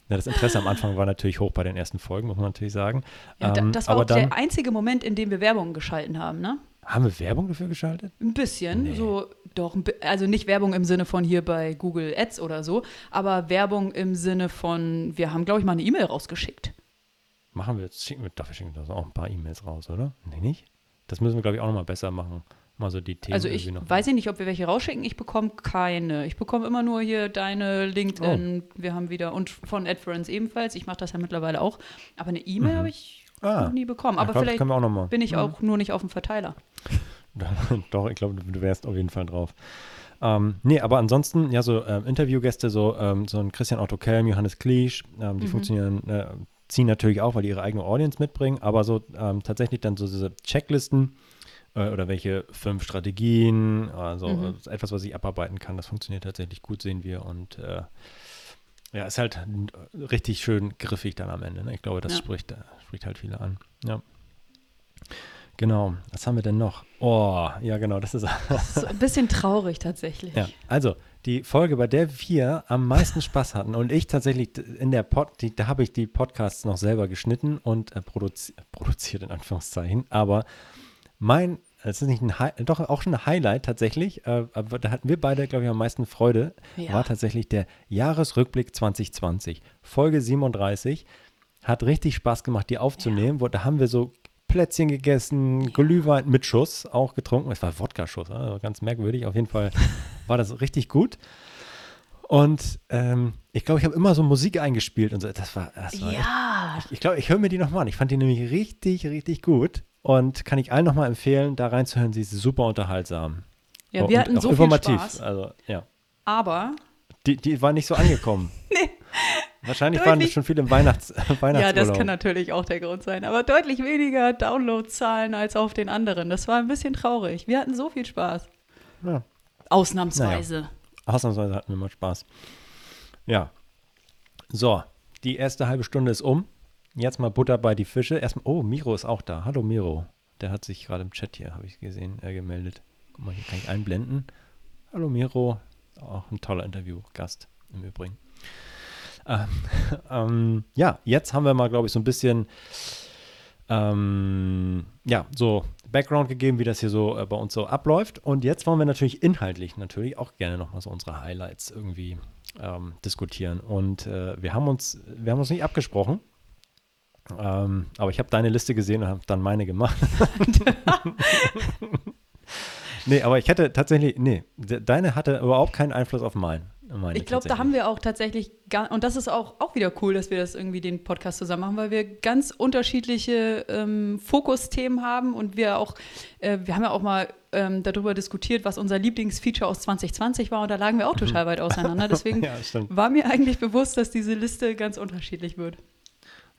ja, das Interesse am Anfang war natürlich hoch bei den ersten Folgen, muss man natürlich sagen. Ja, Ähm, das war aber auch dann der einzige Moment, in dem wir Werbung geschalten haben, ne? Haben wir Werbung dafür geschaltet? Ein bisschen, Nee. so doch, also nicht Werbung im Sinne von hier bei Google Ads oder so, aber Werbung im Sinne von, wir haben, glaube ich, mal eine E-Mail rausgeschickt. Machen wir jetzt, schicken wir, dafür schicken wir auch ein paar E-Mails raus, oder? Nee, nicht? Das müssen wir, glaube ich, auch nochmal besser machen. Mal so die Themen Also ich weiß ich nicht, ob wir welche rausschicken. Ich bekomme keine. Ich bekomme immer nur hier deine LinkedIn. Oh. Wir haben wieder und von AdFriends ebenfalls. Ich mache das ja mittlerweile auch. Aber eine E-Mail Mhm. habe ich Ah. noch nie bekommen. Aber glaub, vielleicht bin ich auch nur nicht auf dem Verteiler. Doch, ich glaube, du, wärst auf jeden Fall drauf. Ähm, nee, aber ansonsten, ja, so ähm, Interviewgäste, so, ähm, so ein Christian Otto Kelm, Johannes Kliesch, ähm, die Mhm. funktionieren, äh, ziehen natürlich auch, weil die ihre eigene Audience mitbringen, aber so ähm, tatsächlich dann so diese Checklisten äh, oder welche fünf Strategien, also Mhm. etwas, was ich abarbeiten kann, das funktioniert tatsächlich gut, sehen wir und äh, ja, ist halt richtig schön griffig dann am Ende. Ne? Ich glaube, das Ja. spricht, äh, spricht halt viele an. Ja. Genau, was haben wir denn noch? Oh, ja, genau, das ist So ein bisschen traurig tatsächlich. ja, also die Folge, bei der wir am meisten Spaß hatten und ich tatsächlich in der Pod, die, da habe ich die Podcasts noch selber geschnitten und äh, produzi produziert in Anführungszeichen, aber mein, es ist nicht ein Hi doch auch schon ein Highlight tatsächlich, äh, aber da hatten wir beide, glaube ich, am meisten Freude, Ja. war tatsächlich der Jahresrückblick 2020, Folge 37. Hat richtig Spaß gemacht, die aufzunehmen. Wo, da haben wir so Plätzchen gegessen, Glühwein mit Schuss auch getrunken. Es war Wodka-Schuss, also ganz merkwürdig. Auf jeden Fall war das richtig gut. Und ähm, ich glaube, ich habe immer so Musik eingespielt und so. Das war, das war echt Ja, ich glaube, ich höre mir die nochmal an. Ich fand die nämlich richtig, richtig gut. Und kann ich allen nochmal empfehlen, da reinzuhören. Sie ist super unterhaltsam. ja wir hatten so viel informativ. Spaß. Also, ja. Aber Die, die war nicht so angekommen. Nee. Wahrscheinlich waren Deutlich- schon viele im Weihnachts Weihnachtsurlaub. ja, das kann natürlich auch der Grund sein. Aber deutlich weniger Downloadzahlen als auf den anderen. Das war ein bisschen traurig. Wir hatten so viel Spaß. Ja. Ausnahmsweise. Ausnahmsweise hatten wir mal Spaß. Ja. So, die erste halbe Stunde ist um. Jetzt mal Butter bei die Fische. Erstmal, oh, Miro ist auch da. Hallo Miro. Der hat sich gerade im Chat hier, habe ich gesehen, äh, gemeldet. Guck mal, hier kann ich einblenden. Hallo Miro. Auch ein toller Interviewgast im Übrigen. Ähm, ähm, ja, jetzt haben wir mal, glaube ich, so ein bisschen ähm, ja, so Background gegeben, wie das hier so äh, bei uns so abläuft. Und jetzt wollen wir natürlich inhaltlich natürlich auch gerne nochmal so unsere Highlights irgendwie ähm, diskutieren. Und äh, wir haben uns, wir haben uns nicht abgesprochen. Ähm, aber ich habe deine Liste gesehen und habe dann meine gemacht. nee, aber ich hätte tatsächlich, nee, deine hatte überhaupt keinen Einfluss auf meinen. Meine ich glaube, da haben wir auch tatsächlich, und das ist auch, auch wieder cool, dass wir das irgendwie den Podcast zusammen machen, weil wir ganz unterschiedliche ähm, Fokusthemen haben und wir auch, äh, wir haben ja auch mal ähm, darüber diskutiert, was unser Lieblingsfeature aus 2020 war und da lagen wir auch mhm. total weit auseinander. Deswegen ja, war mir eigentlich bewusst, dass diese Liste ganz unterschiedlich wird.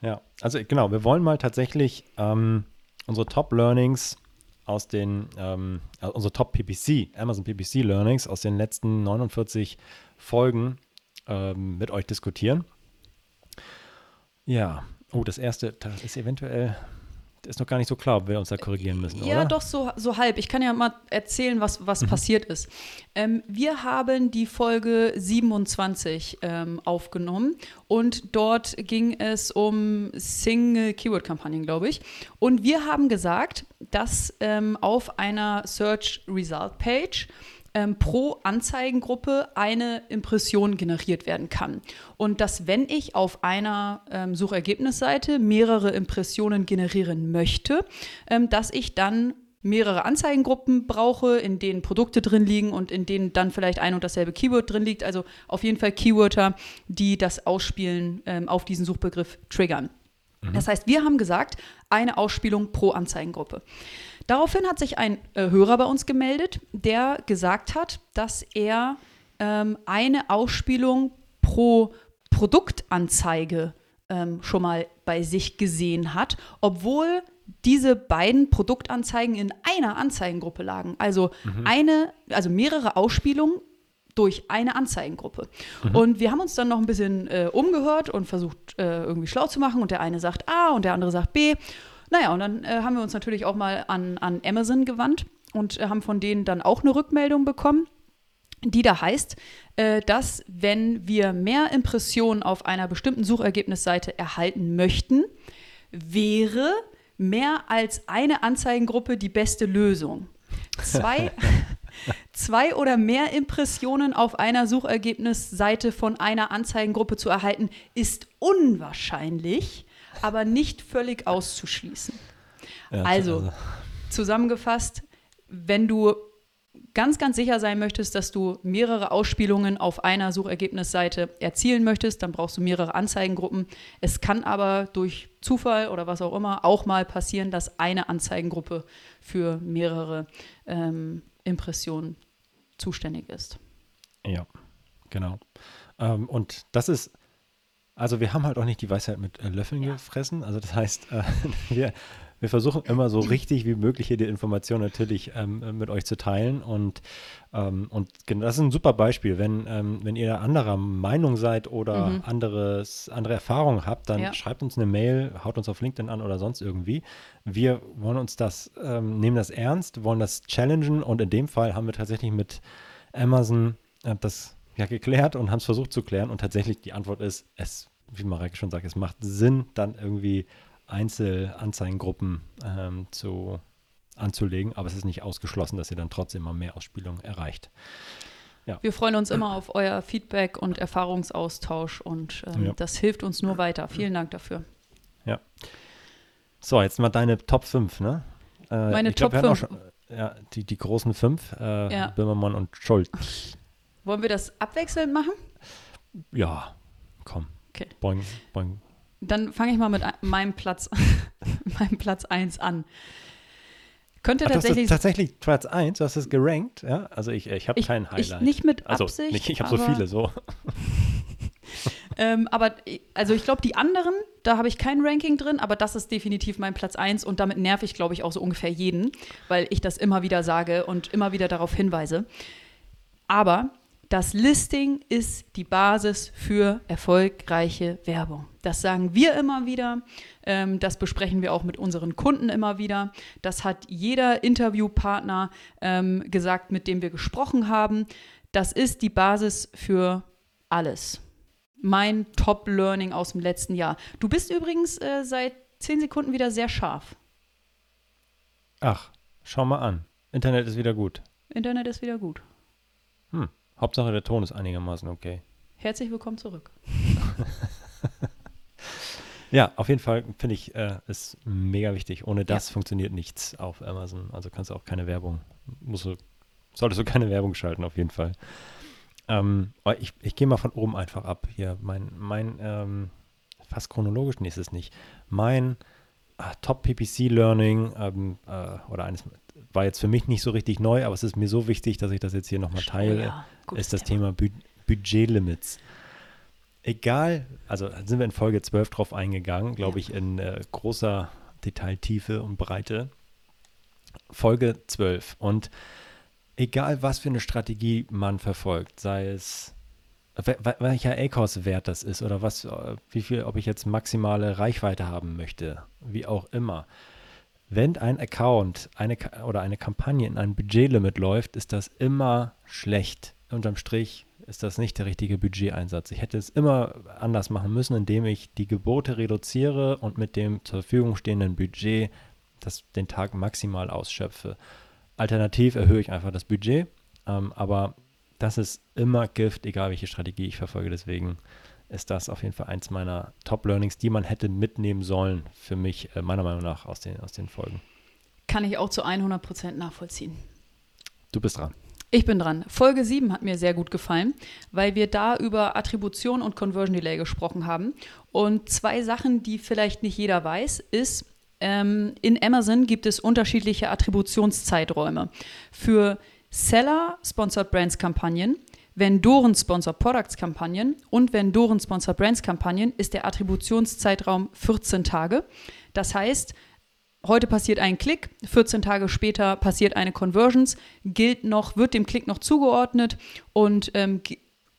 Ja, also genau, wir wollen mal tatsächlich ähm, unsere Top-Learnings aus den, ähm, also unsere Top-PPC, Amazon PPC-Learnings aus den letzten 49 Folgen ähm, mit euch diskutieren. Ja, oh, das erste, das ist eventuell ist noch gar nicht so klar, ob wir uns da korrigieren müssen, ja, oder? doch, so, so halb. Ich kann ja mal erzählen, was, was mhm. passiert ist. Ähm, wir haben die Folge 27 ähm, aufgenommen und dort ging es um Single-Keyword-Kampagnen, glaube ich. Und wir haben gesagt, dass ähm, auf einer Search Result Page ähm, pro Anzeigengruppe eine Impression generiert werden kann. Und dass, wenn ich auf einer ähm, Suchergebnisseite mehrere Impressionen generieren möchte, ähm, dass ich dann mehrere Anzeigengruppen brauche, in denen Produkte drin liegen und in denen dann vielleicht ein und dasselbe Keyword drin liegt. Also auf jeden Fall Keywörter, die das Ausspielen ähm, auf diesen Suchbegriff triggern. Mhm. Das heißt, wir haben gesagt, eine Ausspielung pro Anzeigengruppe. Daraufhin hat sich ein äh, Hörer bei uns gemeldet, der gesagt hat, dass er ähm, eine Ausspielung pro Produktanzeige ähm, schon mal bei sich gesehen hat, obwohl diese beiden Produktanzeigen in einer Anzeigengruppe lagen. Also mhm. eine, also mehrere Ausspielungen durch eine Anzeigengruppe. Mhm. Und wir haben uns dann noch ein bisschen äh, umgehört und versucht, äh, irgendwie schlau zu machen. Und der eine sagt A und der andere sagt B. Naja, und dann äh, haben wir uns natürlich auch mal an, an Amazon gewandt und äh, haben von denen dann auch eine Rückmeldung bekommen, die da heißt, äh, dass wenn wir mehr Impressionen auf einer bestimmten Suchergebnisseite erhalten möchten, wäre mehr als eine Anzeigengruppe die beste Lösung. Zwei, zwei oder mehr Impressionen auf einer Suchergebnisseite von einer Anzeigengruppe zu erhalten, ist unwahrscheinlich aber nicht völlig auszuschließen. Ja, also, also, zusammengefasst, wenn du ganz, ganz sicher sein möchtest, dass du mehrere Ausspielungen auf einer Suchergebnisseite erzielen möchtest, dann brauchst du mehrere Anzeigengruppen. Es kann aber durch Zufall oder was auch immer auch mal passieren, dass eine Anzeigengruppe für mehrere ähm, Impressionen zuständig ist. Ja, genau. Ähm, und das ist also wir haben halt auch nicht die Weisheit mit äh, Löffeln ja. gefressen. Also das heißt, äh, wir, wir versuchen immer so richtig wie möglich hier die Information natürlich ähm, mit euch zu teilen. Und, ähm, und das ist ein super Beispiel. Wenn, ähm, wenn ihr anderer Meinung seid oder mhm. anderes, andere Erfahrungen habt, dann ja. schreibt uns eine Mail, haut uns auf LinkedIn an oder sonst irgendwie. Wir wollen uns das, ähm, nehmen das ernst, wollen das challengen und in dem Fall haben wir tatsächlich mit Amazon äh, das ja geklärt und haben es versucht zu klären. Und tatsächlich die Antwort ist, es wie Marek schon sagt, es macht Sinn, dann irgendwie Einzelanzeigengruppen ähm, zu, anzulegen, aber es ist nicht ausgeschlossen, dass ihr dann trotzdem mal mehr Ausspielungen erreicht. Ja. Wir freuen uns immer auf euer Feedback und Erfahrungsaustausch und ähm, ja. das hilft uns nur weiter. Vielen Dank dafür. Ja. So, jetzt mal deine Top 5, ne? Äh, Meine Top glaub, 5. Schon, ja, die, die großen 5, äh, ja. Böhmermann und Schulz. Wollen wir das abwechselnd machen? Ja, komm. Okay. Boing, boing. Dann fange ich mal mit meinem Platz, meinem Platz 1 an. Könnte Ach, tatsächlich. tatsächlich Platz 1, du hast es gerankt, ja? Also ich, ich habe kein Highlight. Ich nicht mit Absicht. Also nicht, ich habe so viele so. ähm, aber also ich glaube, die anderen, da habe ich kein Ranking drin, aber das ist definitiv mein Platz 1 und damit nerv ich, glaube ich, auch so ungefähr jeden, weil ich das immer wieder sage und immer wieder darauf hinweise. Aber das Listing ist die Basis für erfolgreiche Werbung. Das sagen wir immer wieder. Ähm, das besprechen wir auch mit unseren Kunden immer wieder. Das hat jeder Interviewpartner ähm, gesagt, mit dem wir gesprochen haben. Das ist die Basis für alles. Mein Top-Learning aus dem letzten Jahr. Du bist übrigens äh, seit zehn Sekunden wieder sehr scharf. Ach, schau mal an. Internet ist wieder gut. Internet ist wieder gut. Hm. Hauptsache der Ton ist einigermaßen okay. Herzlich willkommen zurück. ja, auf jeden Fall finde ich, äh, ist mega wichtig. Ohne das ja. funktioniert nichts auf Amazon. Also kannst du auch keine Werbung, musst du, solltest du keine Werbung schalten, auf jeden Fall. Ähm, ich, ich gehe mal von oben einfach ab. Hier, mein, mein ähm, fast chronologisch, nee, ist es nicht. Mein ah, Top PPC Learning ähm, äh, oder eines war jetzt für mich nicht so richtig neu, aber es ist mir so wichtig, dass ich das jetzt hier nochmal teile, ja, ist das Thema, Thema Bü Budgetlimits. Egal, also sind wir in Folge 12 drauf eingegangen, glaube ja. ich, in äh, großer Detailtiefe und Breite. Folge 12. Und egal, was für eine Strategie man verfolgt, sei es welcher ACOS-Wert das ist oder was, äh, wie viel, ob ich jetzt maximale Reichweite haben möchte, wie auch immer. Wenn ein Account eine, oder eine Kampagne in ein Budgetlimit läuft, ist das immer schlecht. Unterm Strich ist das nicht der richtige Budgeteinsatz. Ich hätte es immer anders machen müssen, indem ich die Gebote reduziere und mit dem zur Verfügung stehenden Budget das, den Tag maximal ausschöpfe. Alternativ erhöhe ich einfach das Budget, ähm, aber das ist immer Gift, egal welche Strategie ich verfolge. Deswegen ist das auf jeden Fall eins meiner Top-Learnings, die man hätte mitnehmen sollen, für mich, äh, meiner Meinung nach, aus den, aus den Folgen. Kann ich auch zu 100 Prozent nachvollziehen. Du bist dran. Ich bin dran. Folge 7 hat mir sehr gut gefallen, weil wir da über Attribution und Conversion Delay gesprochen haben. Und zwei Sachen, die vielleicht nicht jeder weiß, ist, ähm, in Amazon gibt es unterschiedliche Attributionszeiträume. Für Seller Sponsored Brands Kampagnen, Vendoren Sponsored Products Kampagnen und Vendoren Sponsored Brands Kampagnen ist der Attributionszeitraum 14 Tage. Das heißt, heute passiert ein Klick, 14 Tage später passiert eine Conversions, gilt noch, wird dem Klick noch zugeordnet und ähm,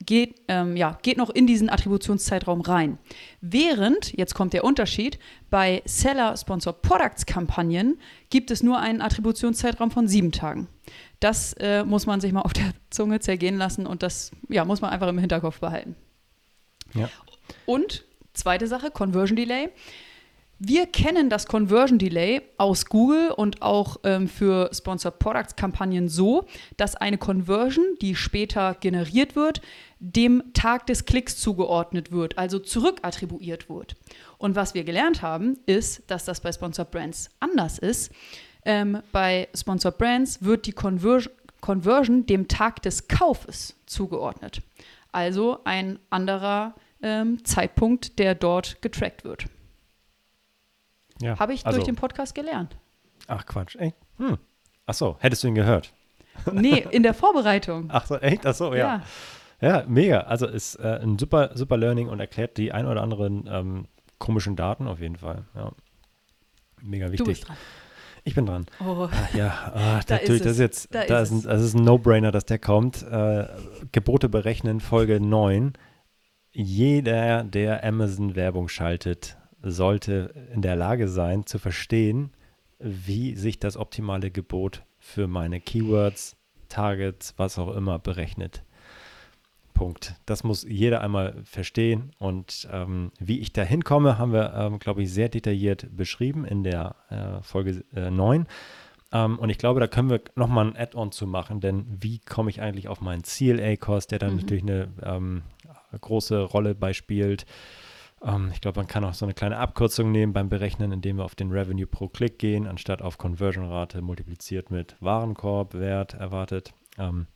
geht, ähm, ja, geht noch in diesen Attributionszeitraum rein. Während, jetzt kommt der Unterschied, bei Seller Sponsor Products Kampagnen gibt es nur einen Attributionszeitraum von sieben Tagen. Das äh, muss man sich mal auf der Zunge zergehen lassen und das ja, muss man einfach im Hinterkopf behalten. Ja. Und zweite Sache, Conversion Delay. Wir kennen das Conversion Delay aus Google und auch ähm, für Sponsored Products Kampagnen so, dass eine Conversion, die später generiert wird, dem Tag des Klicks zugeordnet wird, also zurückattribuiert wird. Und was wir gelernt haben, ist, dass das bei Sponsored Brands anders ist. Ähm, bei Sponsored Brands wird die Conversion, Conversion dem Tag des Kaufes zugeordnet. Also ein anderer ähm, Zeitpunkt, der dort getrackt wird. Ja, Habe ich also, durch den Podcast gelernt. Ach Quatsch, ey. Hm. Ach so, hättest du ihn gehört? Nee, in der Vorbereitung. Ach so, echt? Ach so, ja. Ja, ja mega. Also ist äh, ein super, super Learning und erklärt die ein oder anderen ähm, komischen Daten auf jeden Fall. Ja. Mega wichtig. Du bist dran. Ich bin dran. Oh. Ach, ja, ah, da natürlich, ist das ist jetzt, da, da ist, ein, das ist ein No-Brainer, dass der kommt. Äh, Gebote berechnen, Folge 9. Jeder, der Amazon-Werbung schaltet, sollte in der Lage sein, zu verstehen, wie sich das optimale Gebot für meine Keywords, Targets, was auch immer berechnet. Punkt. Das muss jeder einmal verstehen. Und ähm, wie ich da hinkomme, haben wir, ähm, glaube ich, sehr detailliert beschrieben in der äh, Folge äh, 9. Ähm, und ich glaube, da können wir nochmal ein Add-on zu machen, denn wie komme ich eigentlich auf meinen CLA-Cost, der dann mhm. natürlich eine ähm, große Rolle beispielt. Ähm, ich glaube, man kann auch so eine kleine Abkürzung nehmen beim Berechnen, indem wir auf den Revenue pro Klick gehen, anstatt auf Conversion-Rate multipliziert mit Warenkorb, Wert erwartet. Ähm,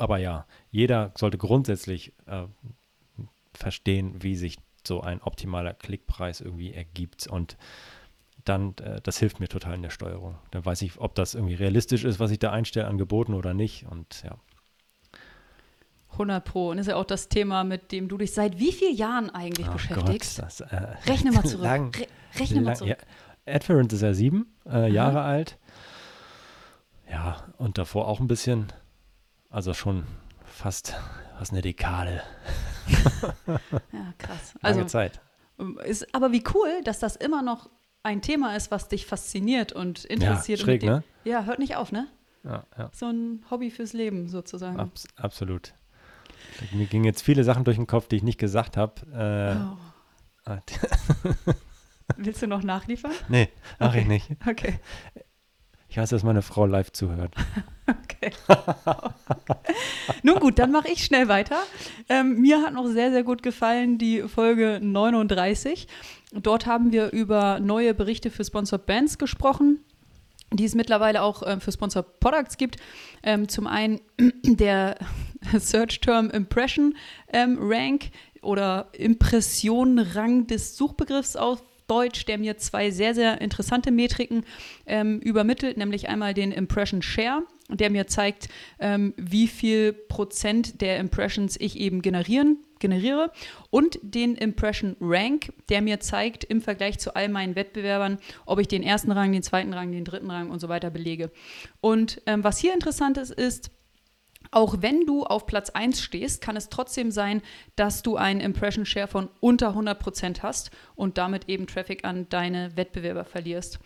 aber ja, jeder sollte grundsätzlich äh, verstehen, wie sich so ein optimaler Klickpreis irgendwie ergibt und dann, äh, das hilft mir total in der Steuerung. Dann weiß ich, ob das irgendwie realistisch ist, was ich da einstelle an Geboten oder nicht und ja. 100 Pro. Und ist ja auch das Thema, mit dem du dich seit wie vielen Jahren eigentlich oh beschäftigst? Gott, das, äh, rechne mal zurück. Lang, Re rechne lang, mal zurück. Ja. Ist ja sieben äh, Jahre alt. Ja, und davor auch ein bisschen. Also schon fast, fast eine Dekade. ja, krass. Also, Lange Zeit. Ist aber wie cool, dass das immer noch ein Thema ist, was dich fasziniert und interessiert. Ja, schräg, dem, ne? Ja, hört nicht auf, ne? Ja, ja. So ein Hobby fürs Leben sozusagen. Abs absolut. Mir gingen jetzt viele Sachen durch den Kopf, die ich nicht gesagt habe. Äh, oh. Willst du noch nachliefern? Nee, mache okay. ich nicht. Okay Ich weiß, dass meine Frau live zuhört. Okay. Nun gut, dann mache ich schnell weiter. Ähm, mir hat noch sehr, sehr gut gefallen die Folge 39. Dort haben wir über neue Berichte für Sponsored Bands gesprochen die es mittlerweile auch ähm, für Sponsored Products gibt. Ähm, zum einen der Search Term Impression ähm, Rank oder Impression-Rang des Suchbegriffs auf Deutsch, der mir zwei sehr, sehr interessante Metriken ähm, übermittelt, nämlich einmal den Impression Share, der mir zeigt, ähm, wie viel Prozent der Impressions ich eben generieren, generiere und den Impression Rank, der mir zeigt im Vergleich zu all meinen Wettbewerbern, ob ich den ersten Rang, den zweiten Rang, den dritten Rang und so weiter belege. Und ähm, was hier interessant ist, ist, auch wenn du auf Platz 1 stehst, kann es trotzdem sein, dass du einen Impression Share von unter 100% hast und damit eben Traffic an deine Wettbewerber verlierst.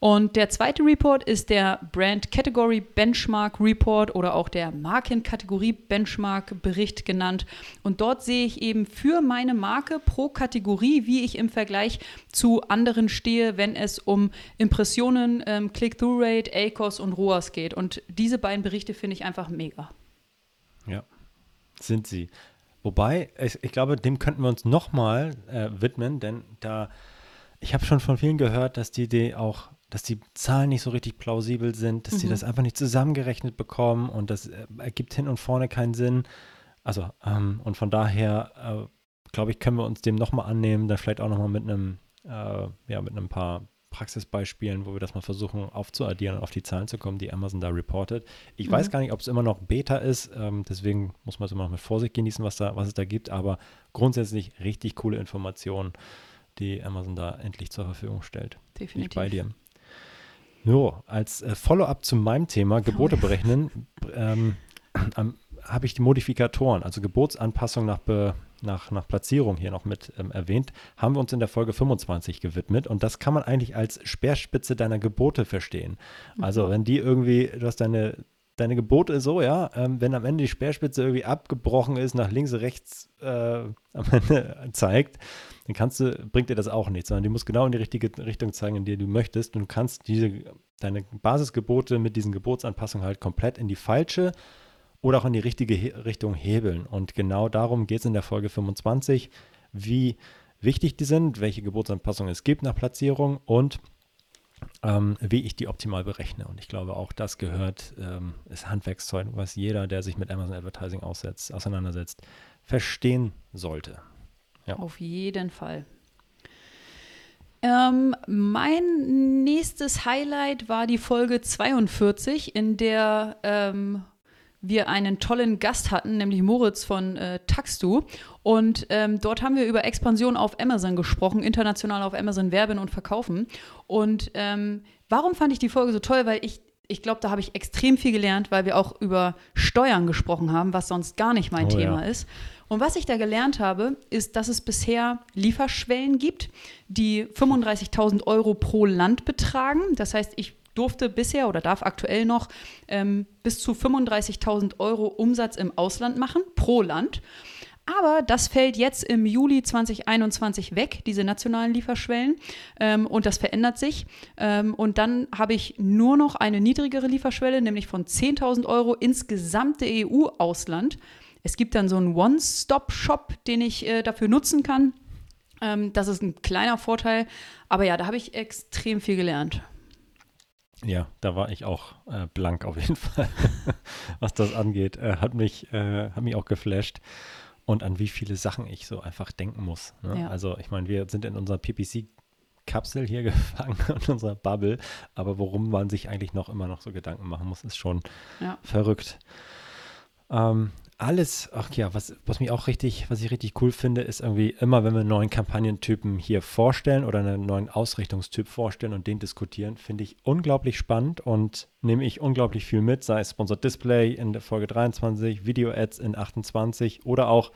Und der zweite Report ist der Brand Category Benchmark Report oder auch der Markenkategorie Benchmark Bericht genannt. Und dort sehe ich eben für meine Marke pro Kategorie, wie ich im Vergleich zu anderen stehe, wenn es um Impressionen, ähm, Click-Through-Rate, ACOS und ROAS geht. Und diese beiden Berichte finde ich einfach mega. Sind sie. Wobei, ich, ich glaube, dem könnten wir uns nochmal äh, widmen, denn da, ich habe schon von vielen gehört, dass die Idee auch, dass die Zahlen nicht so richtig plausibel sind, dass mhm. die das einfach nicht zusammengerechnet bekommen und das äh, ergibt hin und vorne keinen Sinn. Also, ähm, und von daher, äh, glaube ich, können wir uns dem nochmal annehmen, dann vielleicht auch nochmal mit einem, äh, ja, mit einem paar Praxisbeispielen, wo wir das mal versuchen aufzuaddieren und auf die Zahlen zu kommen, die Amazon da reportet. Ich mhm. weiß gar nicht, ob es immer noch Beta ist, ähm, deswegen muss man es immer noch mit Vorsicht genießen, was, da, was es da gibt, aber grundsätzlich richtig coole Informationen, die Amazon da endlich zur Verfügung stellt. Definitiv. Bin ich bei dir. Jo, als äh, Follow-up zu meinem Thema, Gebote berechnen, ähm, ähm, habe ich die Modifikatoren, also Gebotsanpassung nach Be nach, nach Platzierung hier noch mit ähm, erwähnt, haben wir uns in der Folge 25 gewidmet. Und das kann man eigentlich als Speerspitze deiner Gebote verstehen. Also, mhm. wenn die irgendwie, du hast deine, deine Gebote so, ja, ähm, wenn am Ende die Speerspitze irgendwie abgebrochen ist, nach links, rechts äh, am Ende zeigt, dann kannst du, bringt dir das auch nichts, sondern die muss genau in die richtige Richtung zeigen, in die du möchtest. Und du kannst diese, deine Basisgebote mit diesen Gebotsanpassungen halt komplett in die falsche oder auch in die richtige Richtung hebeln. Und genau darum geht es in der Folge 25, wie wichtig die sind, welche Geburtsanpassungen es gibt nach Platzierung und ähm, wie ich die optimal berechne. Und ich glaube, auch das gehört, ähm, ist Handwerkszeug, was jeder, der sich mit Amazon Advertising aussetzt, auseinandersetzt, verstehen sollte. Ja. Auf jeden Fall. Ähm, mein nächstes Highlight war die Folge 42, in der ähm, wir einen tollen Gast hatten, nämlich Moritz von äh, Taxtu. Und ähm, dort haben wir über Expansion auf Amazon gesprochen, international auf Amazon werben und verkaufen. Und ähm, warum fand ich die Folge so toll? Weil ich, ich glaube, da habe ich extrem viel gelernt, weil wir auch über Steuern gesprochen haben, was sonst gar nicht mein oh, Thema ja. ist. Und was ich da gelernt habe, ist, dass es bisher Lieferschwellen gibt, die 35.000 Euro pro Land betragen. Das heißt, ich durfte bisher oder darf aktuell noch ähm, bis zu 35.000 Euro Umsatz im Ausland machen, pro Land. Aber das fällt jetzt im Juli 2021 weg, diese nationalen Lieferschwellen. Ähm, und das verändert sich. Ähm, und dann habe ich nur noch eine niedrigere Lieferschwelle, nämlich von 10.000 Euro ins gesamte EU-Ausland. Es gibt dann so einen One-Stop-Shop, den ich äh, dafür nutzen kann. Ähm, das ist ein kleiner Vorteil. Aber ja, da habe ich extrem viel gelernt. Ja, da war ich auch äh, blank auf jeden Fall, was das angeht. Äh, hat, mich, äh, hat mich auch geflasht und an wie viele Sachen ich so einfach denken muss. Ne? Ja. Also ich meine, wir sind in unserer PPC-Kapsel hier gefangen, in unserer Bubble, aber worum man sich eigentlich noch immer noch so Gedanken machen muss, ist schon ja. verrückt. Ähm, alles, ach ja, was, was mich auch richtig, was ich richtig cool finde, ist irgendwie immer, wenn wir einen neuen Kampagnentypen hier vorstellen oder einen neuen Ausrichtungstyp vorstellen und den diskutieren, finde ich unglaublich spannend und nehme ich unglaublich viel mit, sei es Sponsored Display in der Folge 23, Video Ads in 28 oder auch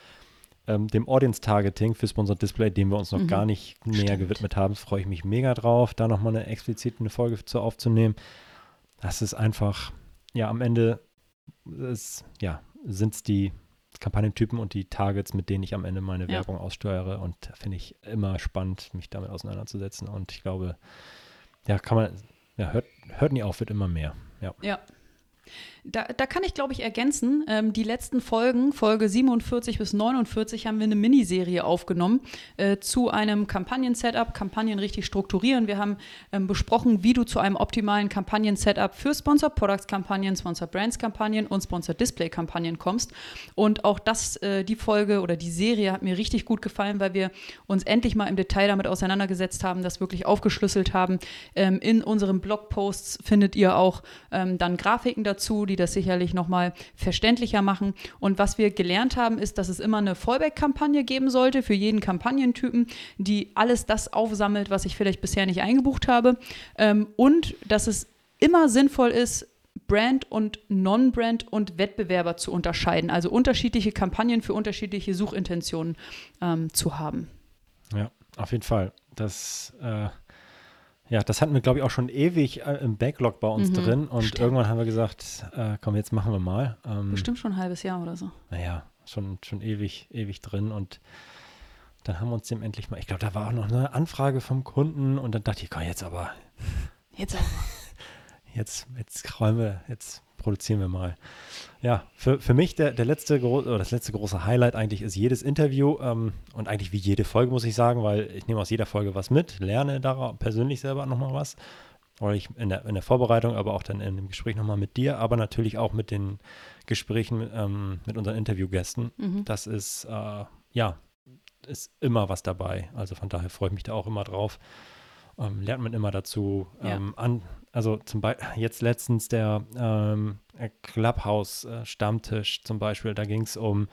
ähm, dem Audience Targeting für Sponsored Display, dem wir uns noch mhm. gar nicht Stimmt. näher gewidmet haben. Freue ich mich mega drauf, da nochmal eine explizite Folge zu aufzunehmen. Das ist einfach, ja, am Ende ist, ja, sind es die Kampagnentypen und die Targets, mit denen ich am Ende meine ja. Werbung aussteuere. Und finde ich immer spannend, mich damit auseinanderzusetzen. Und ich glaube, ja, kann man, ja, hört, hört nie auf, wird immer mehr. Ja. Ja. Da, da kann ich, glaube ich, ergänzen, ähm, die letzten Folgen, Folge 47 bis 49, haben wir eine Miniserie aufgenommen äh, zu einem Kampagnen-Setup, Kampagnen richtig strukturieren. Wir haben ähm, besprochen, wie du zu einem optimalen Kampagnen-Setup für Sponsor Products-Kampagnen, Sponsor Brands-Kampagnen und Sponsor Display-Kampagnen kommst. Und auch das, äh, die Folge oder die Serie hat mir richtig gut gefallen, weil wir uns endlich mal im Detail damit auseinandergesetzt haben, das wirklich aufgeschlüsselt haben. Ähm, in unseren Blogposts findet ihr auch ähm, dann Grafiken dazu, die das sicherlich nochmal verständlicher machen. Und was wir gelernt haben, ist, dass es immer eine Fallback-Kampagne geben sollte für jeden Kampagnentypen, die alles das aufsammelt, was ich vielleicht bisher nicht eingebucht habe. Ähm, und dass es immer sinnvoll ist, Brand und Non-Brand und Wettbewerber zu unterscheiden, also unterschiedliche Kampagnen für unterschiedliche Suchintentionen ähm, zu haben. Ja, auf jeden Fall. Das äh ja, das hatten wir, glaube ich, auch schon ewig äh, im Backlog bei uns mhm, drin. Und stimmt. irgendwann haben wir gesagt, äh, komm, jetzt machen wir mal. Ähm, bestimmt schon ein halbes Jahr oder so. Naja, schon, schon ewig, ewig drin. Und dann haben wir uns dem endlich mal, ich glaube, da war auch noch eine Anfrage vom Kunden. Und dann dachte ich, komm, jetzt aber. Jetzt aber. Jetzt, jetzt räumen wir, jetzt produzieren wir mal. Ja, für, für mich der, der letzte oder das letzte große Highlight eigentlich ist jedes Interview ähm, und eigentlich wie jede Folge, muss ich sagen, weil ich nehme aus jeder Folge was mit, lerne da persönlich selber nochmal was. Oder ich in der, in der Vorbereitung, aber auch dann in dem Gespräch nochmal mit dir, aber natürlich auch mit den Gesprächen ähm, mit unseren Interviewgästen. Mhm. Das ist, äh, ja, ist immer was dabei. Also von daher freue ich mich da auch immer drauf. Ähm, lernt man immer dazu. Ja. Ähm, an, also zum Beispiel jetzt letztens der ähm, Clubhouse-Stammtisch zum Beispiel, da ging es um,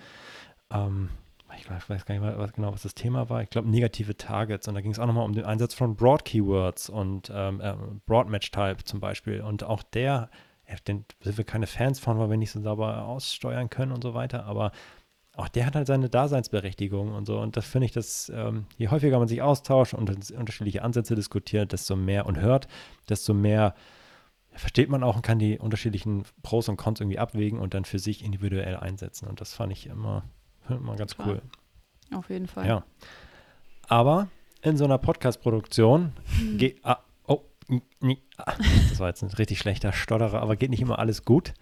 ähm, ich weiß gar nicht mehr was, genau, was das Thema war. Ich glaube, negative Targets. Und da ging es auch nochmal um den Einsatz von Broad-Keywords und ähm, äh, Broad-Match-Type zum Beispiel. Und auch der, den sind wir keine Fans von, weil wir nicht so sauber aussteuern können und so weiter. Aber auch der hat halt seine Daseinsberechtigung und so. Und das finde ich, dass ähm, je häufiger man sich austauscht und unterschiedliche Ansätze diskutiert, desto mehr und hört, desto mehr versteht man auch und kann die unterschiedlichen Pros und Cons irgendwie abwägen und dann für sich individuell einsetzen. Und das fand ich immer, immer ganz Klar. cool. Auf jeden Fall. Ja. Aber in so einer Podcast-Produktion hm. geht. Ah, oh, ah, das war jetzt ein richtig schlechter Stotterer, aber geht nicht immer alles gut.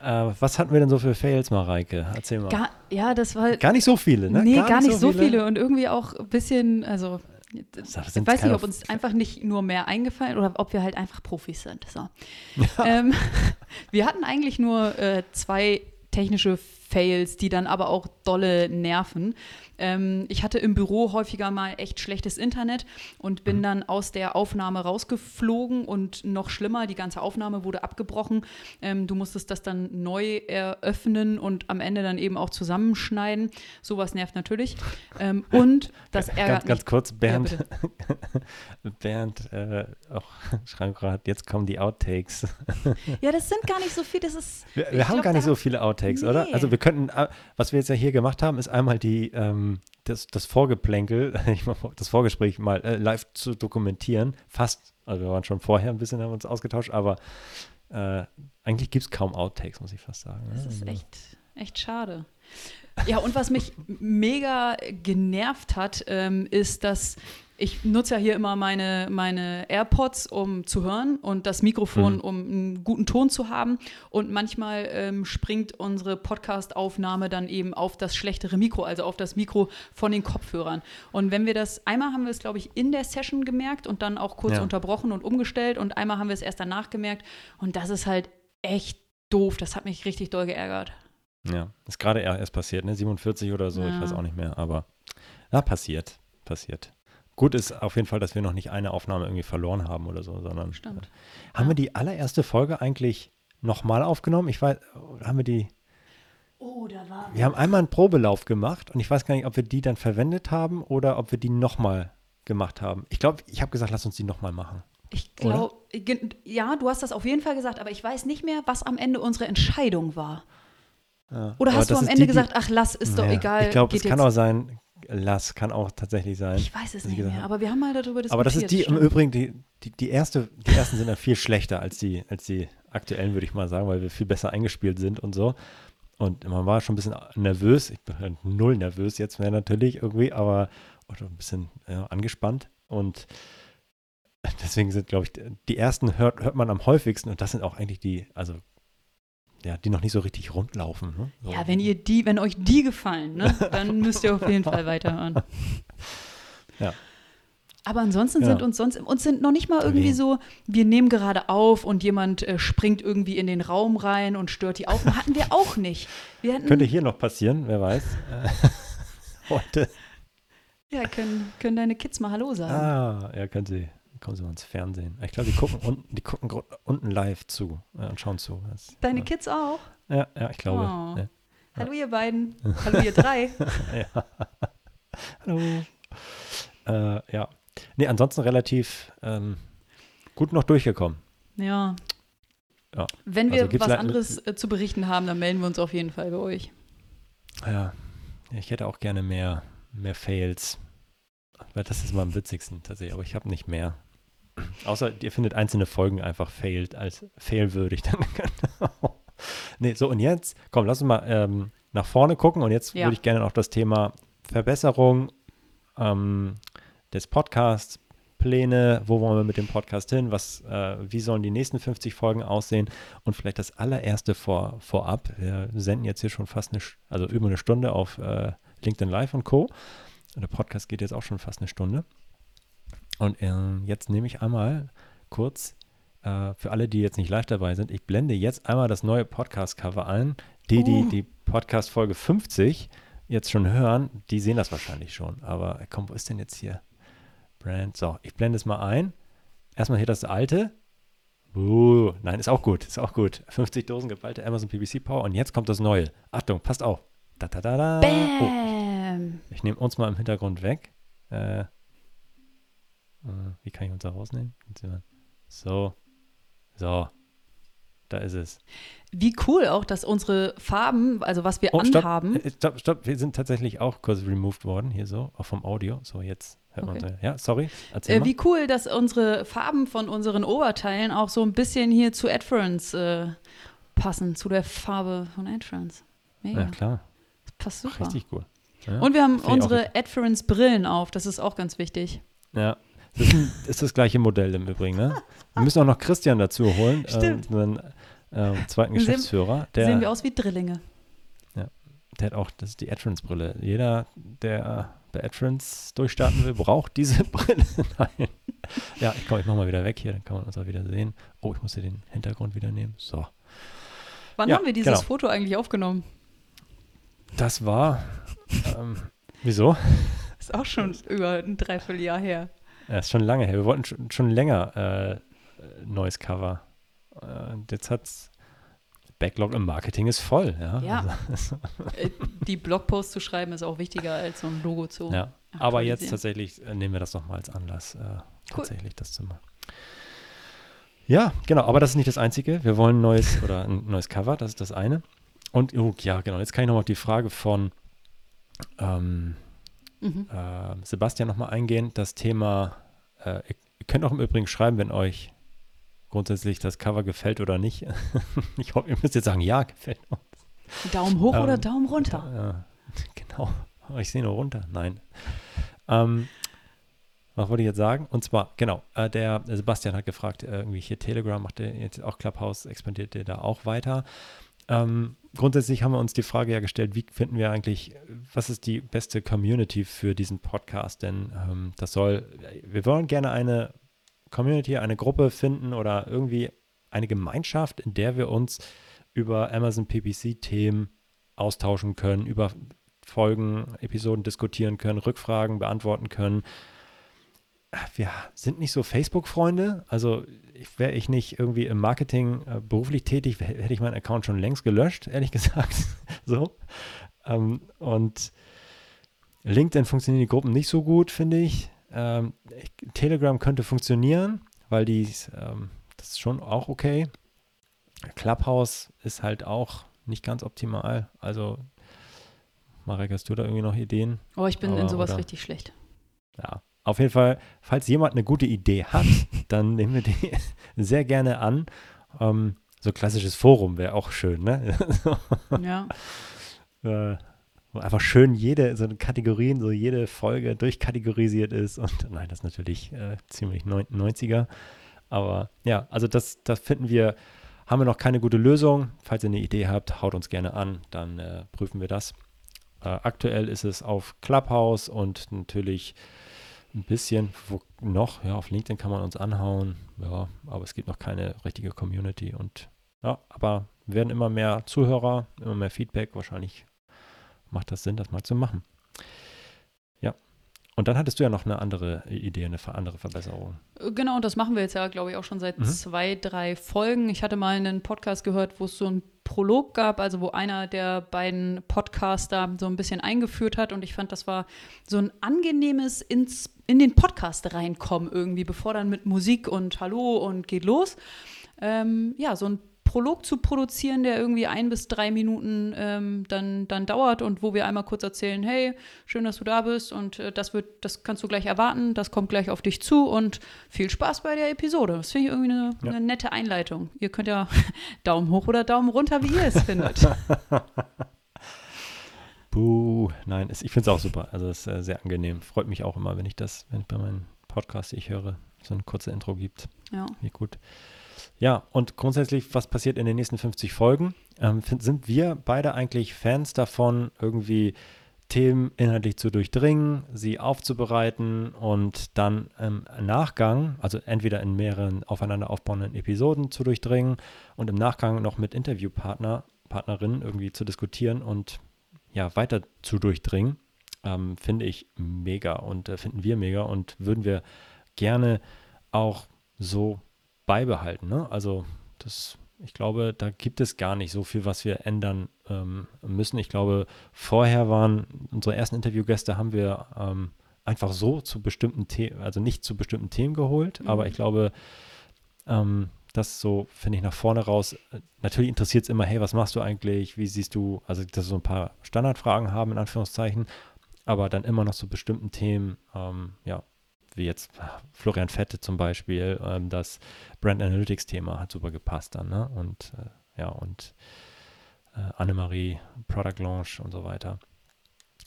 Äh, was hatten wir denn so für Fails, Mareike? Erzähl mal. Gar, ja, das war. Gar nicht so viele, ne? Nee, gar, gar nicht, so, viele. viele. und irgendwie auch ein bisschen, also. Ich weiß nicht, ob uns einfach nicht nur mehr eingefallen oder ob wir halt einfach Profis sind. So. Ja. Ähm, wir hatten eigentlich nur äh, zwei technische Fails, die dann aber auch dolle nerven. Ähm, ich hatte im Büro häufiger mal echt schlechtes Internet und bin mhm. dann aus der Aufnahme rausgeflogen und noch schlimmer, die ganze Aufnahme wurde abgebrochen. Ähm, du musstest das dann neu eröffnen und am Ende dann eben auch zusammenschneiden. Sowas nervt natürlich. Ähm, und das ärgert ganz, ganz kurz, Bernd, ja, Bernd äh, auch schreibt gerade, jetzt kommen die Outtakes. ja, das sind gar nicht so viele. Das ist, wir, wir haben glaub, gar nicht so viele Outtakes, nee. oder? Also wir wir könnten, äh, was wir jetzt ja hier gemacht haben, ist einmal die, ähm, das, das Vorgeplänkel, das Vorgespräch mal äh, live zu dokumentieren. Fast, also wir waren schon vorher ein bisschen, haben uns ausgetauscht, aber äh, eigentlich gibt es kaum Outtakes, muss ich fast sagen. Ne? Das ist also echt, echt schade. Ja, und was mich mega genervt hat, ähm, ist, dass ich nutze ja hier immer meine, meine AirPods, um zu hören und das Mikrofon, mhm. um einen guten Ton zu haben. Und manchmal ähm, springt unsere Podcast-Aufnahme dann eben auf das schlechtere Mikro, also auf das Mikro von den Kopfhörern. Und wenn wir das, einmal haben wir es, glaube ich, in der Session gemerkt und dann auch kurz ja. unterbrochen und umgestellt und einmal haben wir es erst danach gemerkt. Und das ist halt echt doof. Das hat mich richtig doll geärgert. Ja, ist gerade erst passiert, ne? 47 oder so, ja. ich weiß auch nicht mehr, aber ja, passiert, passiert. Gut ist auf jeden Fall, dass wir noch nicht eine Aufnahme irgendwie verloren haben oder so, sondern Stimmt. Äh, haben ja. wir die allererste Folge eigentlich nochmal aufgenommen? Ich weiß, haben wir die. Oh, da war. Wir haben einmal einen Probelauf gemacht und ich weiß gar nicht, ob wir die dann verwendet haben oder ob wir die nochmal gemacht haben. Ich glaube, ich habe gesagt, lass uns die nochmal machen. Ich glaube, ja, du hast das auf jeden Fall gesagt, aber ich weiß nicht mehr, was am Ende unsere Entscheidung war. Ja, Oder hast du am Ende die, gesagt, ach lass, ist doch egal. Ich glaube, es kann auch sein, Lass kann auch tatsächlich sein. Ich weiß es nicht mehr, aber wir haben mal darüber diskutiert. Aber das ist die stimmt. im Übrigen, die, die, die, erste, die ersten sind ja viel schlechter als die, als die aktuellen, würde ich mal sagen, weil wir viel besser eingespielt sind und so. Und man war schon ein bisschen nervös. Ich bin halt null nervös jetzt mehr natürlich irgendwie, aber oder ein bisschen ja, angespannt. Und deswegen sind, glaube ich, die ersten hört, hört man am häufigsten und das sind auch eigentlich die, also ja, die noch nicht so richtig rund laufen. Ne? So. Ja, wenn ihr die, wenn euch die gefallen, ne, dann müsst ihr auf jeden Fall weiterhören. Ja. Aber ansonsten Ja. sind uns sonst, uns sind noch nicht mal irgendwie Wen? so, wir nehmen gerade auf und jemand äh, springt irgendwie in den Raum rein und stört die Aufnahme. Hatten wir auch nicht. Wir hatten, Könnte hier noch passieren, wer weiß. Heute. ja, können, können deine Kids mal Hallo sagen. Ah, ja, können Sie. Kommen Sie mal ins Fernsehen. Ich glaube, die gucken unten, die gucken unten live zu ja, und schauen zu. Das, Deine ja. Kids auch. Ja, ja, ich glaube. Oh. Ja. Hallo ihr beiden. Hallo ihr drei. ja. Hallo. Äh, ja. Nee, ansonsten relativ ähm, gut noch durchgekommen. Ja. Ja. Wenn wir Also was anderes äh, zu berichten haben, dann melden wir uns auf jeden Fall bei euch. Ja. Ich hätte auch gerne mehr, mehr Fails. Weil das ist mal am witzigsten tatsächlich, aber ich habe nicht mehr. Außer ihr findet einzelne Folgen einfach failed als failwürdig. Dann nee, so und jetzt, komm, lass uns mal ähm, nach vorne gucken und jetzt Ja. würde ich gerne auf das Thema Verbesserung ähm, des Podcasts, Pläne, wo wollen wir mit dem Podcast hin, was, äh, wie sollen die nächsten 50 Folgen aussehen und vielleicht das allererste vor, vorab. Wir senden jetzt hier schon fast eine, also über eine Stunde auf äh, LinkedIn Live und Co. Und der Podcast geht jetzt auch schon fast eine Stunde. Und ähm, jetzt nehme ich einmal kurz äh, für alle, die jetzt nicht live dabei sind, ich blende jetzt einmal das neue Podcast-Cover ein. Die, die Oh. die Podcast-Folge 50 jetzt schon hören, die sehen das wahrscheinlich schon. Aber äh, komm, wo ist denn jetzt hier? Brand. So, ich blende es mal ein. Erstmal hier das alte. Uh, nein, ist auch gut, ist auch gut. 50 Dosen geballte Amazon PPC Power und jetzt kommt das neue. Achtung, passt auf. Da, da, da, da. Oh, Bam. ich nehme uns mal im Hintergrund weg. Äh, äh, wie kann ich uns da rausnehmen? So. So. Da ist es. Wie cool auch, dass unsere Farben, also was wir Oh, anhaben. Äh, Stopp, stopp. Wir sind tatsächlich auch kurz removed worden, hier so, auch vom Audio. So, jetzt hört man Okay. uns. Ja, sorry. Äh, wie cool, dass unsere Farben von unseren Oberteilen auch so ein bisschen hier zu Adference äh, passen, zu der Farbe von Adference. Mega. Ja, klar. Das passt super. Richtig cool. Ja. Und wir haben unsere Adference-Brillen auf, das ist auch ganz wichtig. Ja, das ist, das gleiche Modell im Übrigen. Ne? Wir müssen auch noch Christian dazu holen, äh, Stimmt. unseren äh, zweiten Sehen- Geschäftsführer. Sehen wir Der, aus wie Drillinge. der hat auch, das ist die Adference-Brille. Jeder, der bei Adference durchstarten will, braucht diese Brille. Nein. Ja, ich komm, ich mach mal wieder weg hier, dann kann man uns auch wieder sehen. Oh, ich muss hier den Hintergrund wieder nehmen. So. Wann Ja, haben wir dieses genau. Foto eigentlich aufgenommen? Das war. Ähm, wieso? Ist auch schon über ein Dreivierteljahr her. Ja, ist schon lange her. Wir wollten schon, schon länger äh, äh, neues Cover. Äh, und jetzt hat's. Backlog im Marketing ist voll, ja. Ja. Also, Äh, Die Blogpost zu schreiben ist auch wichtiger als so ein Logo zu. ja. Aber jetzt tatsächlich äh, nehmen wir das nochmal als Anlass, äh, tatsächlich das zu machen. Ja, genau, aber das ist nicht das Einzige. Wir wollen ein neues oder ein neues Cover, das ist das eine. Und oh, ja, genau, jetzt kann ich nochmal auf die Frage von ähm, Mhm. äh, Sebastian nochmal eingehen. Das Thema, äh, ihr, ihr könnt auch im Übrigen schreiben, wenn euch grundsätzlich das Cover gefällt oder nicht. ich hoffe, ihr müsst jetzt sagen, ja, gefällt uns. Daumen hoch Ähm, oder Daumen runter? Ja, genau. Ich sehe nur runter. Nein. Ähm, was wollte ich jetzt sagen? Und zwar, genau, äh, der Sebastian hat gefragt, äh, irgendwie hier Telegram macht er jetzt auch Clubhouse, expandiert der da auch weiter? Ähm, grundsätzlich haben wir uns die Frage ja gestellt, wie finden wir eigentlich, was ist die beste Community für diesen Podcast? Denn ähm, das soll, wir wollen gerne eine Community, eine Gruppe finden oder irgendwie eine Gemeinschaft, in der wir uns über Amazon PPC-Themen austauschen können, über Folgen, Episoden diskutieren können, Rückfragen beantworten können. Wir sind nicht so Facebook-Freunde. Also wäre ich nicht irgendwie im Marketing äh, beruflich tätig, hätte ich meinen Account schon längst gelöscht, ehrlich gesagt. so. Ähm, und LinkedIn funktionieren die Gruppen nicht so gut, finde ich. Ähm, ich. Telegram könnte funktionieren, weil die, ähm, das ist schon auch okay. Clubhouse ist halt auch nicht ganz optimal. Also, Marek, hast du da irgendwie noch Ideen? Oh, ich bin in aber- sowas oder- richtig schlecht. Ja, auf jeden Fall, falls jemand eine gute Idee hat, dann nehmen wir die sehr gerne an. Ähm, so klassisches Forum wäre auch schön, ne? Ja. äh, wo einfach schön jede, so Kategorien, so jede Folge durchkategorisiert ist. Und nein, das ist natürlich äh, ziemlich 90er. Aber ja, also das, das finden wir, haben wir noch keine gute Lösung. Falls ihr eine Idee habt, haut uns gerne an, dann äh, prüfen wir das. Äh, aktuell ist es auf Clubhouse und natürlich ein bisschen wo noch, ja, auf LinkedIn kann man uns anhauen, ja, aber es gibt noch keine richtige Community und ja, aber werden immer mehr Zuhörer, immer mehr Feedback, wahrscheinlich macht das Sinn, das mal zu machen. Ja. Und dann hattest du ja noch eine andere Idee, eine andere Verbesserung. Genau, das machen wir jetzt ja, glaube ich, auch schon seit mhm. zwei, drei Folgen. Ich hatte mal einen Podcast gehört, wo es so ein Prolog gab, also wo einer der beiden Podcaster so ein bisschen eingeführt hat und ich fand, das war so ein angenehmes ins, in den Podcast reinkommen irgendwie, bevor dann mit Musik und Hallo und geht los. Ähm, ja, so ein Prolog zu produzieren, der irgendwie ein bis drei Minuten ähm, dann, dann dauert und wo wir einmal kurz erzählen, hey, schön, dass du da bist und äh, das wird, das kannst du gleich erwarten, das kommt gleich auf dich zu und viel Spaß bei der Episode. Das finde ich irgendwie eine, ja. eine, nette Einleitung. Ihr könnt ja Daumen hoch oder Daumen runter, wie ihr es findet. Buh, nein, ich finde es auch super. Also es ist äh, sehr angenehm. Freut mich auch immer, wenn ich das, wenn ich bei meinen Podcasts, die ich höre, so ein kurzes Intro gibt. Ja. Wie gut. Ja, und grundsätzlich, was passiert in den nächsten 50 Folgen? Ähm, sind wir beide eigentlich Fans davon, irgendwie Themen inhaltlich zu durchdringen, sie aufzubereiten und dann im Nachgang, also entweder in mehreren aufeinander aufbauenden Episoden zu durchdringen und im Nachgang noch mit Interviewpartner, Partnerinnen irgendwie zu diskutieren und ja, weiter zu durchdringen, ähm, finde ich mega und äh, finden wir mega und würden wir gerne auch so beibehalten. Ne? Also das, ich glaube, da gibt es gar nicht so viel, was wir ändern ähm, müssen. Ich glaube, vorher waren unsere ersten Interviewgäste haben wir ähm, einfach so zu bestimmten Themen, also nicht zu bestimmten Themen geholt, mhm. aber ich glaube, ähm, das so, finde ich, nach vorne raus. Natürlich interessiert es immer, hey, was machst du eigentlich? Wie siehst du, also dass wir so ein paar Standardfragen haben, in Anführungszeichen, aber dann immer noch zu so bestimmten Themen, ähm, ja, wie jetzt Florian Fette zum Beispiel, ähm, das Brand Analytics Thema hat super gepasst dann, ne? Und äh, ja, und äh, Annemarie, Product Launch und so weiter.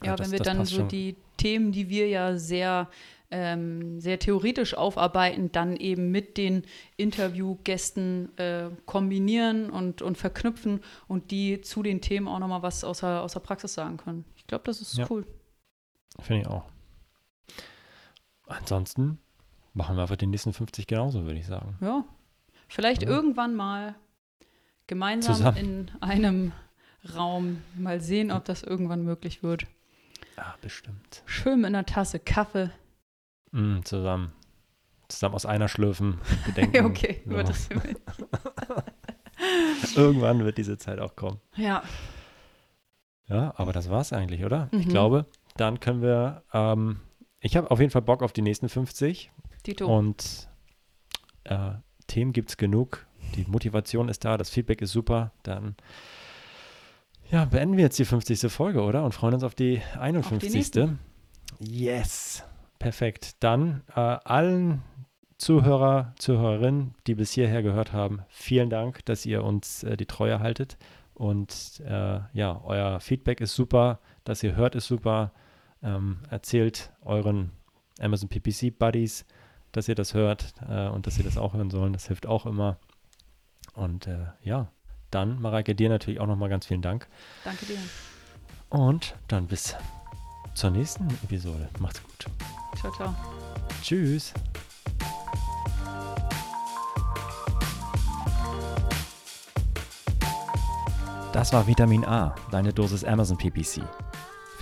Ja, das, wenn wir dann so schon. die Themen, die wir ja sehr, ähm, sehr theoretisch aufarbeiten, dann eben mit den Interviewgästen äh, kombinieren und, und verknüpfen und die zu den Themen auch nochmal was aus der, aus der Praxis sagen können. Ich glaube, das ist ja. cool. Finde ich auch. Ansonsten machen wir einfach die nächsten 50 genauso, würde ich sagen. Ja. Vielleicht ja. irgendwann mal gemeinsam Zusammen. in einem Raum mal sehen, ob das irgendwann möglich wird. Ja, bestimmt. Schön mit einer Tasse Kaffee. Mm, zusammen. Zusammen aus einer schlürfen. Gedenken. okay, über das Irgendwann wird diese Zeit auch kommen. Ja. Ja, aber das war es eigentlich, oder? Mhm. Ich glaube, dann können wir ähm, ich habe auf jeden Fall Bock auf die nächsten 50. Tito. Und äh, Themen gibt es genug. Die Motivation ist da, das Feedback ist super. Dann ja, beenden wir jetzt die 50. Folge, oder? Und freuen uns auf die 51. Auf die yes. Perfekt. Dann äh, allen Zuhörer, Zuhörerinnen, die bis hierher gehört haben, vielen Dank, dass ihr uns äh, die Treue haltet. Und äh, ja, euer Feedback ist super, dass ihr hört, ist super. Ähm, erzählt euren Amazon PPC Buddies, dass ihr das hört äh, und dass sie das auch hören sollen. Das hilft auch immer. Und äh, ja, dann, Mareike, dir natürlich auch nochmal ganz vielen Dank. Danke dir. Und dann bis zur nächsten Episode. Macht's gut. Ciao, ciao. Tschüss. Das war Vitamin A, deine Dosis Amazon PPC.